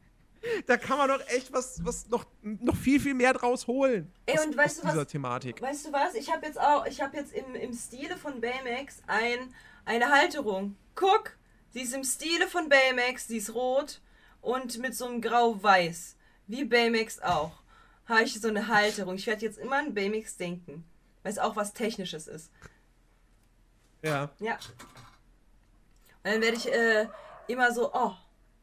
<laughs> da kann man doch echt was, was noch, noch viel, viel mehr draus holen. Ey, aus, und weißt aus du was? dieser Thematik. Weißt du was? Ich habe jetzt auch, ich habe jetzt im, im Stile von Baymax ein, eine Halterung. Guck, sie ist im Stile von Baymax, sie ist rot und mit so einem grau-weiß. Wie Baymax auch. Habe ich so eine Halterung. Ich werde jetzt immer an Baymax denken. Weil es auch was Technisches ist. Ja. Ja. Und dann werde ich äh, immer so, oh,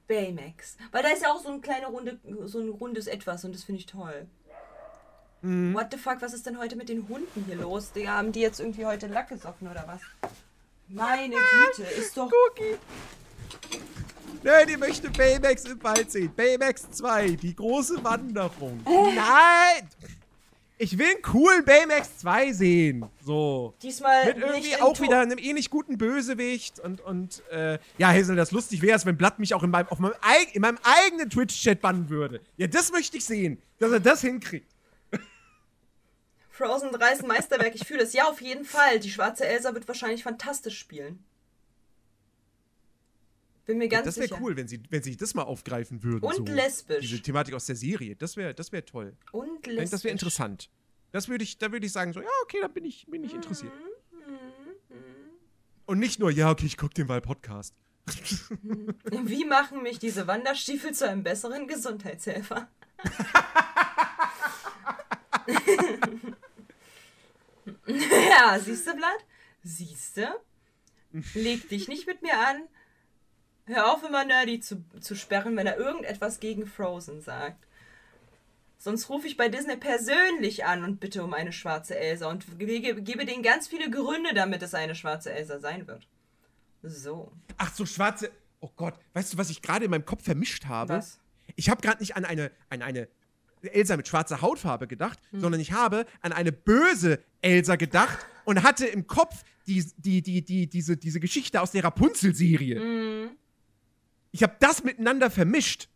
Baymax. Weil da ist ja auch so ein kleiner runde, so ein rundes Etwas und das finde ich toll. What the fuck, was ist denn heute mit den Hunden hier los? Die haben die jetzt irgendwie heute Lack gesoffen oder was? Meine Güte, ist doch. Cookie. Nein, die möchte Baymax im Wald sehen. Baymax 2, die große Wanderung. Nein! Ich will einen coolen Baymax 2 sehen. So. Diesmal Mit irgendwie auch wieder einem ähnlich guten Bösewicht und, und äh, ja, Hazel, das lustig wäre es, wenn Blatt mich auch in meinem, auf meinem, in meinem eigenen Twitch-Chat bannen würde. Ja, das möchte ich sehen, dass er das hinkriegt. Frozen 3 ist ein Meisterwerk, ich fühle es. Ja, auf jeden Fall. Die schwarze Elsa wird wahrscheinlich fantastisch spielen. Bin mir ganz das wäre sicher. cool, wenn sie, wenn sie das mal aufgreifen würden. Und so. lesbisch. Diese Thematik aus der Serie. Das wäre das wär toll. Und Das lesbisch. wäre interessant. Das würde ich, da würde ich sagen, so, ja, okay, da bin ich, bin ich interessiert. Und nicht nur, ja, okay, ich gucke den Wahl-Podcast. <laughs> Wie machen mich diese Wanderstiefel zu einem besseren Gesundheitshelfer? <laughs> <laughs> <laughs> ja, siehst du, Blatt? Siehst du? Leg dich nicht mit mir an. Hör auf, immer Nerdy zu, zu sperren, wenn er irgendetwas gegen Frozen sagt. Sonst rufe ich bei Disney persönlich an und bitte um eine schwarze Elsa und gebe, gebe denen ganz viele Gründe, damit es eine schwarze Elsa sein wird. So. Ach, so schwarze. Oh Gott, weißt du, was ich gerade in meinem Kopf vermischt habe? Was? Ich habe gerade nicht an eine, an eine Elsa mit schwarzer Hautfarbe gedacht, Hm. sondern ich habe an eine böse Elsa gedacht und hatte im Kopf die, die, die, die, diese, diese Geschichte aus der Rapunzel-Serie. Hm. Ich habe das miteinander vermischt.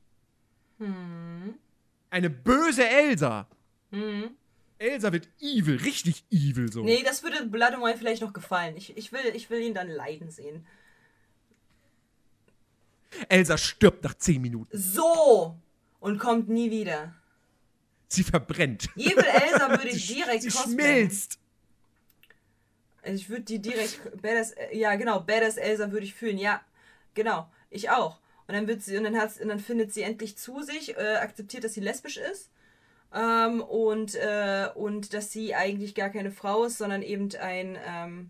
Eine böse Elsa. Elsa wird evil, richtig evil so. Nee, das würde Blood and Wine vielleicht noch gefallen. Ich, ich, will, ich will ihn dann leiden sehen. Elsa stirbt nach 10 Minuten. So! Und kommt nie wieder. Sie verbrennt. Evil Elsa <laughs> würde ich Sie, direkt sie cosplayen. schmilzt. Ich würde die direkt. Badass, äh, ja, genau. Badass Elsa würde ich fühlen. Ja, genau. Ich auch. Und dann wird sie und dann, hat's, und dann findet sie endlich zu sich, äh, akzeptiert, dass sie lesbisch ist. Ähm, und, äh, und dass sie eigentlich gar keine Frau ist, sondern eben ein, ähm,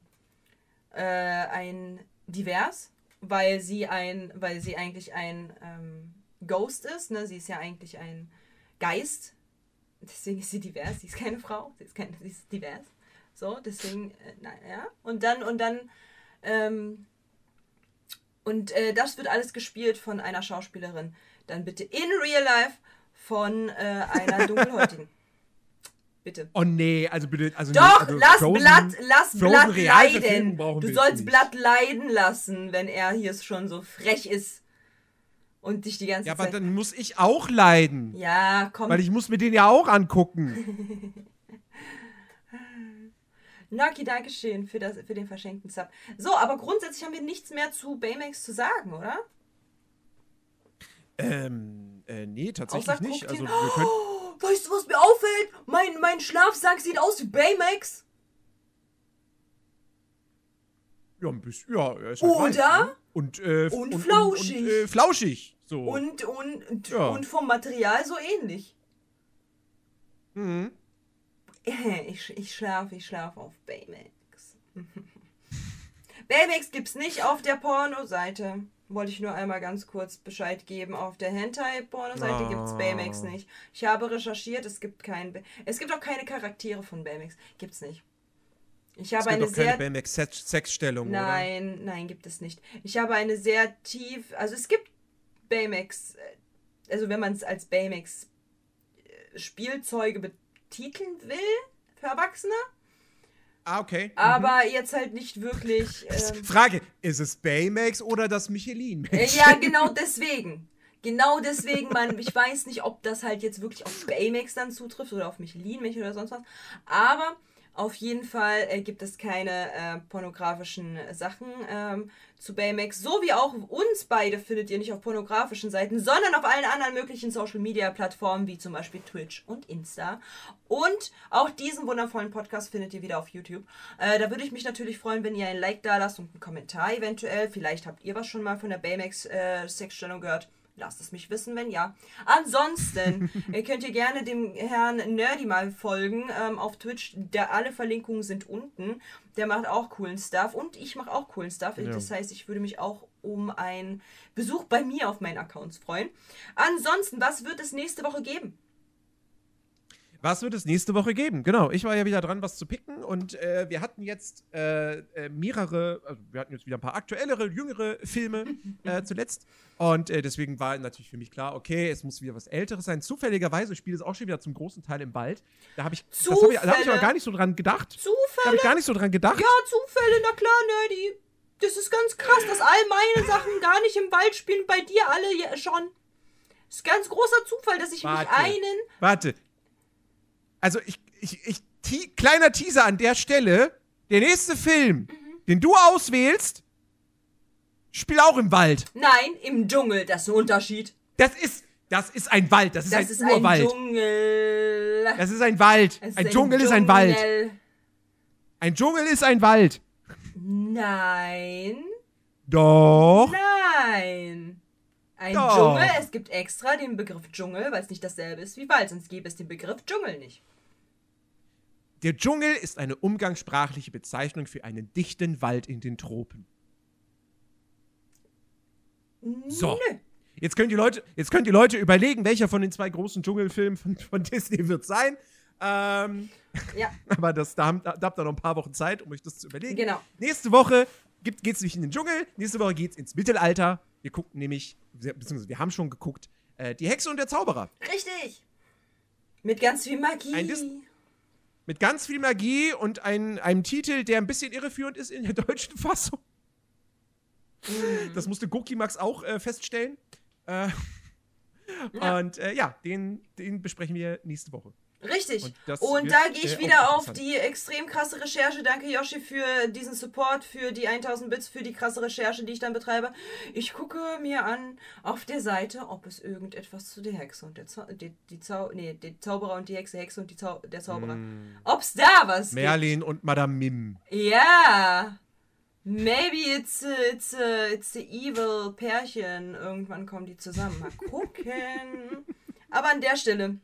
äh, ein divers, weil sie ein, weil sie eigentlich ein ähm, Ghost ist, ne? Sie ist ja eigentlich ein Geist. Deswegen ist sie divers, sie ist keine Frau, sie ist, keine, sie ist divers. So, deswegen, äh, nein, ja. Und dann, und dann, ähm, und äh, das wird alles gespielt von einer Schauspielerin. Dann bitte in real life von äh, einer dunkelhäutigen. <laughs> bitte. Oh nee, also bitte. Also Doch, nee, also lass Frozen- Blatt, lass Blatt leiden. Du sollst. Blatt leiden lassen, wenn er hier schon so frech ist und dich die ganze Ja, aber Zeit. dann muss ich auch leiden. ja, komm. Weil ich muss mir den ja auch angucken. <laughs> Naki, danke schön für, das, für den verschenkten Sub. So, aber grundsätzlich haben wir nichts mehr zu Baymax zu sagen, oder? ähm, äh, nee, tatsächlich Außer nicht. Also wir können. Oh, <gasps> weißt du, was mir auffällt? Mein, mein Schlafsack sieht aus wie Baymax. Ja, ein bisschen. Ja, er ist halt Oder? weiß, ne? Und, äh, Und und, flauschig. Und, äh, flauschig. So. Und, und, und, Ja. und vom Material so ähnlich. Mhm. <laughs> Ich, ich schlafe, ich schlafe auf Baymax. <laughs> Baymax gibt's nicht auf der Porno-Seite. Wollte ich nur einmal ganz kurz Bescheid geben. Auf der Hentai-Porno-Seite Ah. gibt's Baymax nicht. Ich habe recherchiert, es gibt keinen. Es gibt auch keine Charaktere von Baymax. Gibt's nicht. Ich Es habe gibt eine doch keine sehr. Baymax-Sexstellung, oder? Nein, nein, gibt es nicht. Ich habe eine sehr tief. Also es gibt Baymax. äh, Also wenn man es als Baymax äh, Spielzeuge betiteln will für Erwachsene, Ah, okay. aber jetzt halt nicht wirklich. <laughs> Ähm, Frage: Ist es Baymax oder das michelin äh, ja, <laughs> genau deswegen. Genau deswegen, man, ich weiß nicht, ob das halt jetzt wirklich auf Baymax dann zutrifft oder auf Michelin mich oder sonst was. Aber auf jeden Fall äh, gibt es keine äh, pornografischen Sachen ähm, zu Baymax. So wie auch uns beide findet ihr nicht auf pornografischen Seiten, sondern auf allen anderen möglichen Social Media Plattformen, wie zum Beispiel Twitch und Insta. Und auch diesen wundervollen Podcast findet ihr wieder auf YouTube. Äh, da würde ich mich natürlich freuen, wenn ihr ein Like da lasst und einen Kommentar eventuell. Vielleicht habt ihr was schon mal von der Baymax äh, gehört. Lasst es mich wissen, wenn ja. Ansonsten <laughs> könnt ihr gerne dem Herrn Nerdy mal folgen ähm, auf Twitch. Der, alle Verlinkungen sind unten. Der macht auch coolen Stuff und ich mache auch coolen Stuff. Das heißt, ich würde mich auch um einen Besuch bei mir auf meinen Accounts freuen. Ansonsten, was wird es nächste Woche geben? Was wird es nächste Woche geben? Genau, ich war ja wieder dran, was zu picken und äh, wir hatten jetzt äh, äh, mehrere, also wir hatten jetzt wieder ein paar aktuellere, jüngere Filme äh, zuletzt und äh, deswegen war natürlich für mich klar, okay, es muss wieder was Älteres sein. Zufälligerweise spielt es auch schon wieder zum großen Teil im Wald. Da habe ich, hab ich, da hab ich aber gar nicht so dran gedacht. Da Zufälle? habe ich gar nicht so dran gedacht. Ja, Zufälle, na klar, Nerdy. Das ist ganz krass, dass all meine Sachen gar nicht im Wald spielen, bei dir alle ja schon. Das ist ganz großer Zufall, dass ich Warte. mich einen. Warte. Also ich, ich, ich, te kleiner Teaser an der Stelle. Der nächste Film, Mhm. den du auswählst, spielt auch im Wald. Nein, im Dschungel, das ist ein Unterschied. Das ist, das ist ein Wald. Das ist Das ein ist Urwald. ein Dschungel. das ist ein Wald. Es ein, Dschungel ist ein Wald. Dschungel. Ein Dschungel ist ein Wald. Nein. Doch. Nein. Ein Doch. Dschungel, es gibt extra den Begriff Dschungel, weil es nicht dasselbe ist wie Wald, sonst gäbe es den Begriff Dschungel nicht. Der Dschungel ist eine umgangssprachliche Bezeichnung für einen dichten Wald in den Tropen. So. Jetzt können die Leute, jetzt können die Leute überlegen, welcher von den zwei großen Dschungelfilmen von, von <laughs> Disney wird sein. Ähm, Ja, <laughs> aber das, da, haben, da, habt ihr noch ein paar Wochen Zeit, um euch das zu überlegen. genau. Nächste Woche gibt, geht's nicht in den Dschungel, nächste Woche geht's ins Mittelalter. Wir gucken nämlich, beziehungsweise wir haben schon geguckt, äh, Die Hexe und der Zauberer. Richtig. Mit ganz viel Magie. Ein Dis- Mit ganz viel Magie und ein, einem Titel, der ein bisschen irreführend ist in der <laughs> deutschen Fassung. Mhm. Das musste Goki Max auch äh, feststellen. Äh, Ja. Und äh, ja, den, den besprechen wir nächste Woche. Richtig. Und Und, da gehe ich äh, wieder auf die extrem krasse Recherche. Danke, Yoshi, für diesen Support, für die 1000 Bits, für die krasse Recherche, die ich dann betreibe. Ich gucke mir an auf der Seite, ob es irgendetwas zu der Hexe und der Zau die, die Zau nee, der Zauberer und die Hexe, Hexe und die Zau der Zauberer. Mm. Ob's da was Merlin und Madame Mim. gibt. Ja. Maybe it's it's a, it's a evil Pärchen. Irgendwann kommen die zusammen. Mal gucken. <laughs> Aber an der Stelle,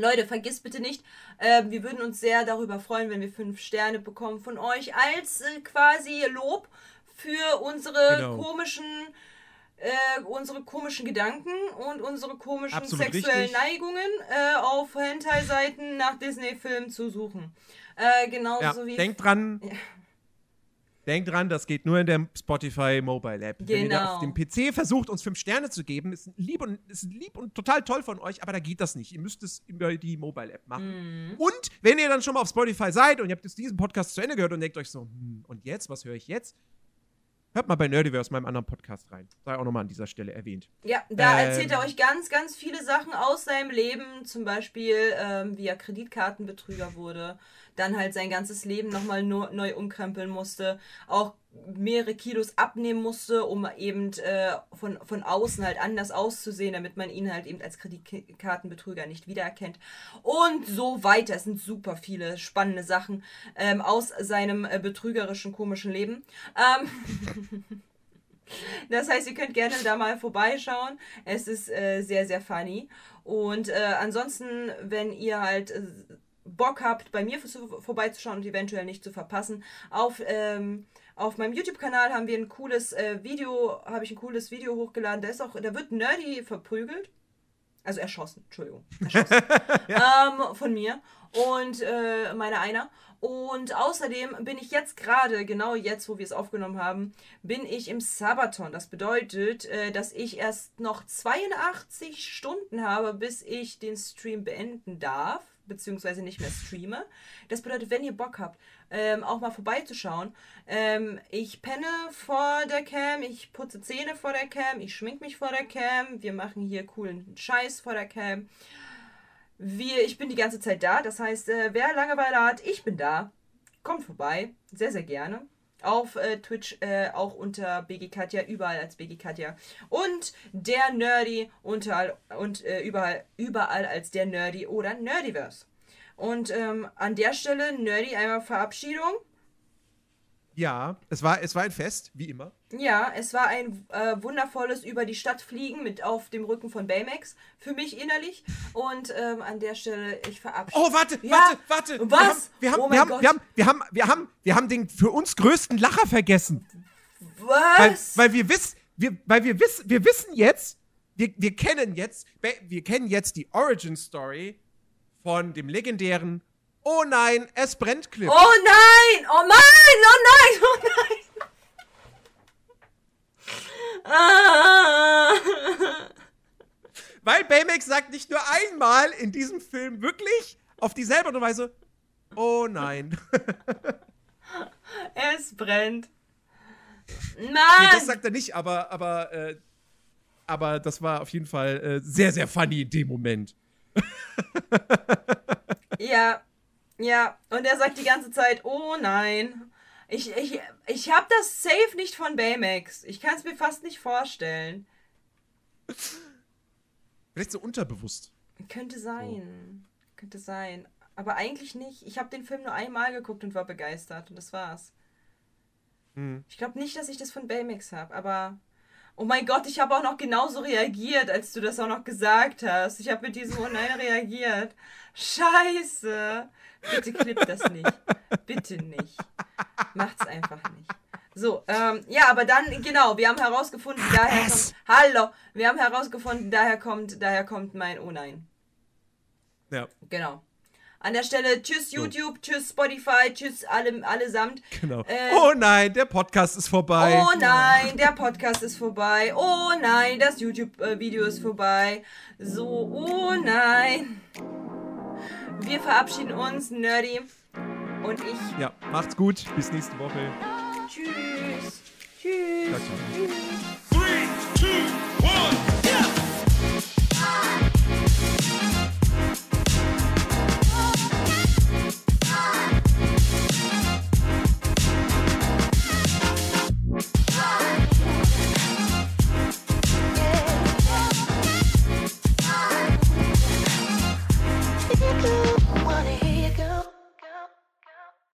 Leute, vergisst bitte nicht, äh, wir würden uns sehr darüber freuen, wenn wir fünf Sterne bekommen von euch als äh, quasi Lob für unsere Genau. komischen äh, unsere komischen Gedanken und unsere komischen Absolut sexuellen richtig. Neigungen äh, auf Hentai-Seiten nach Disney-Filmen zu suchen. Äh, genauso Ja, wie denkt dran. Denkt dran, das geht nur in der Spotify Mobile App. Wenn ihr da Genau. auf dem PC versucht, uns fünf Sterne zu geben, ist lieb und, ist lieb und total toll von euch, aber da geht das nicht. Ihr müsst es über die Mobile App machen. Mhm. Und wenn ihr dann schon mal auf Spotify seid und ihr habt jetzt diesen Podcast zu Ende gehört und denkt euch so, hm, und jetzt, was höre ich jetzt? Hört mal bei Nerdiverse, meinem anderen Podcast rein. Sei auch nochmal an dieser Stelle erwähnt. Ja, da Ähm. erzählt er euch ganz, ganz viele Sachen aus seinem Leben. Zum Beispiel, ähm, wie er Kreditkartenbetrüger wurde. Dann halt sein ganzes Leben nochmal no neu umkrempeln musste. Auch mehrere Kilos abnehmen musste, um eben äh, von, von außen halt anders auszusehen, damit man ihn halt eben als Kreditkartenbetrüger nicht wiedererkennt. Und so weiter. Es sind super viele spannende Sachen ähm, aus seinem äh, betrügerischen, komischen Leben. Ähm, <laughs> Das heißt, ihr könnt gerne da mal vorbeischauen. Es ist äh, sehr, sehr funny. Und äh, ansonsten, wenn ihr halt äh, Bock habt, bei mir vor- vorbeizuschauen und eventuell nicht zu verpassen, auf, ähm, auf meinem YouTube-Kanal haben wir ein cooles äh, Video, habe ich ein cooles Video hochgeladen. Da ist auch, da wird Nerdy verprügelt. Also erschossen, Entschuldigung. Erschossen. <laughs> ähm, von mir und äh, meiner einer. Und außerdem bin ich jetzt gerade, genau jetzt, wo wir es aufgenommen haben, bin ich im Sabaton. Das bedeutet, äh, dass ich erst noch 82 Stunden habe, bis ich den Stream beenden darf, beziehungsweise nicht mehr streame. Das bedeutet, wenn ihr Bock habt, ähm, auch mal vorbeizuschauen. Ähm, ich penne vor der Cam, ich putze Zähne vor der Cam, ich schmink mich vor der Cam, wir machen hier coolen Scheiß vor der Cam. Wir, ich bin die ganze Zeit da, das heißt, äh, wer Langeweile hat, ich bin da. Kommt vorbei, sehr, sehr gerne. Auf äh, Twitch äh, auch unter BG Katja, überall als BG Katja. Und der Nerdy unterall und äh, überall, überall als der Nerdy oder Nerdiverse. Und ähm, an der Stelle, Nerdy, einmal Verabschiedung. Ja, es war, es war ein Fest, wie immer. Ja, es war ein äh, wundervolles über die Stadt fliegen mit auf dem Rücken von Baymax. Für mich innerlich. Und ähm, an der Stelle, ich verabschiede. Oh, warte, Ja, warte, warte. was? Wir haben, Oh wir, haben, wir, haben, wir, haben, wir, haben, wir haben den für uns größten Lacher vergessen. Weil, Was? weil wir wissen, wir, weil wir wissen, wir wissen jetzt, wir, wir kennen jetzt, wir kennen jetzt die Origin Story von dem legendären Oh nein, es brennt Clip. Oh nein! Oh nein! Oh nein! Oh nein! Ah. Weil Baymax sagt nicht nur einmal in diesem Film wirklich auf dieselbe Art und Weise Oh nein. <laughs> Es brennt. Nee, Mann! das sagt er nicht, aber, aber, äh, aber das war auf jeden Fall äh, sehr, sehr funny in dem Moment. Ja, ja. Und er sagt die ganze Zeit, oh nein. Ich, ich, ich hab das safe nicht von Baymax. Ich kann es mir fast nicht vorstellen. Vielleicht so unterbewusst. Könnte sein. Könnte sein. Aber eigentlich nicht. Ich habe den Film nur einmal geguckt und war begeistert. Und das war's. Hm. Ich glaube nicht, dass ich das von Baymax habe, aber. Oh mein Gott, ich habe auch noch genauso reagiert, als du das auch noch gesagt hast. Ich habe mit diesem Oh nein reagiert. Scheiße. Bitte klipp das nicht. Bitte nicht. Macht's einfach nicht. So, ähm, ja, aber dann, genau, wir haben herausgefunden, daher kommt. Hallo! Wir haben herausgefunden, daher kommt, daher kommt mein Oh nein. Ja, Genau. An der Stelle, tschüss YouTube, tschüss Spotify, tschüss alle, allesamt. genau. Äh, oh nein, der Podcast ist vorbei. Oh nein, der Podcast ist vorbei. Oh nein, das YouTube-Video ist vorbei. So, oh nein. Wir verabschieden uns, Nerdy. Und ich. Ja, macht's gut. Bis nächste Woche. Tschüss. Tschüss. Ciao.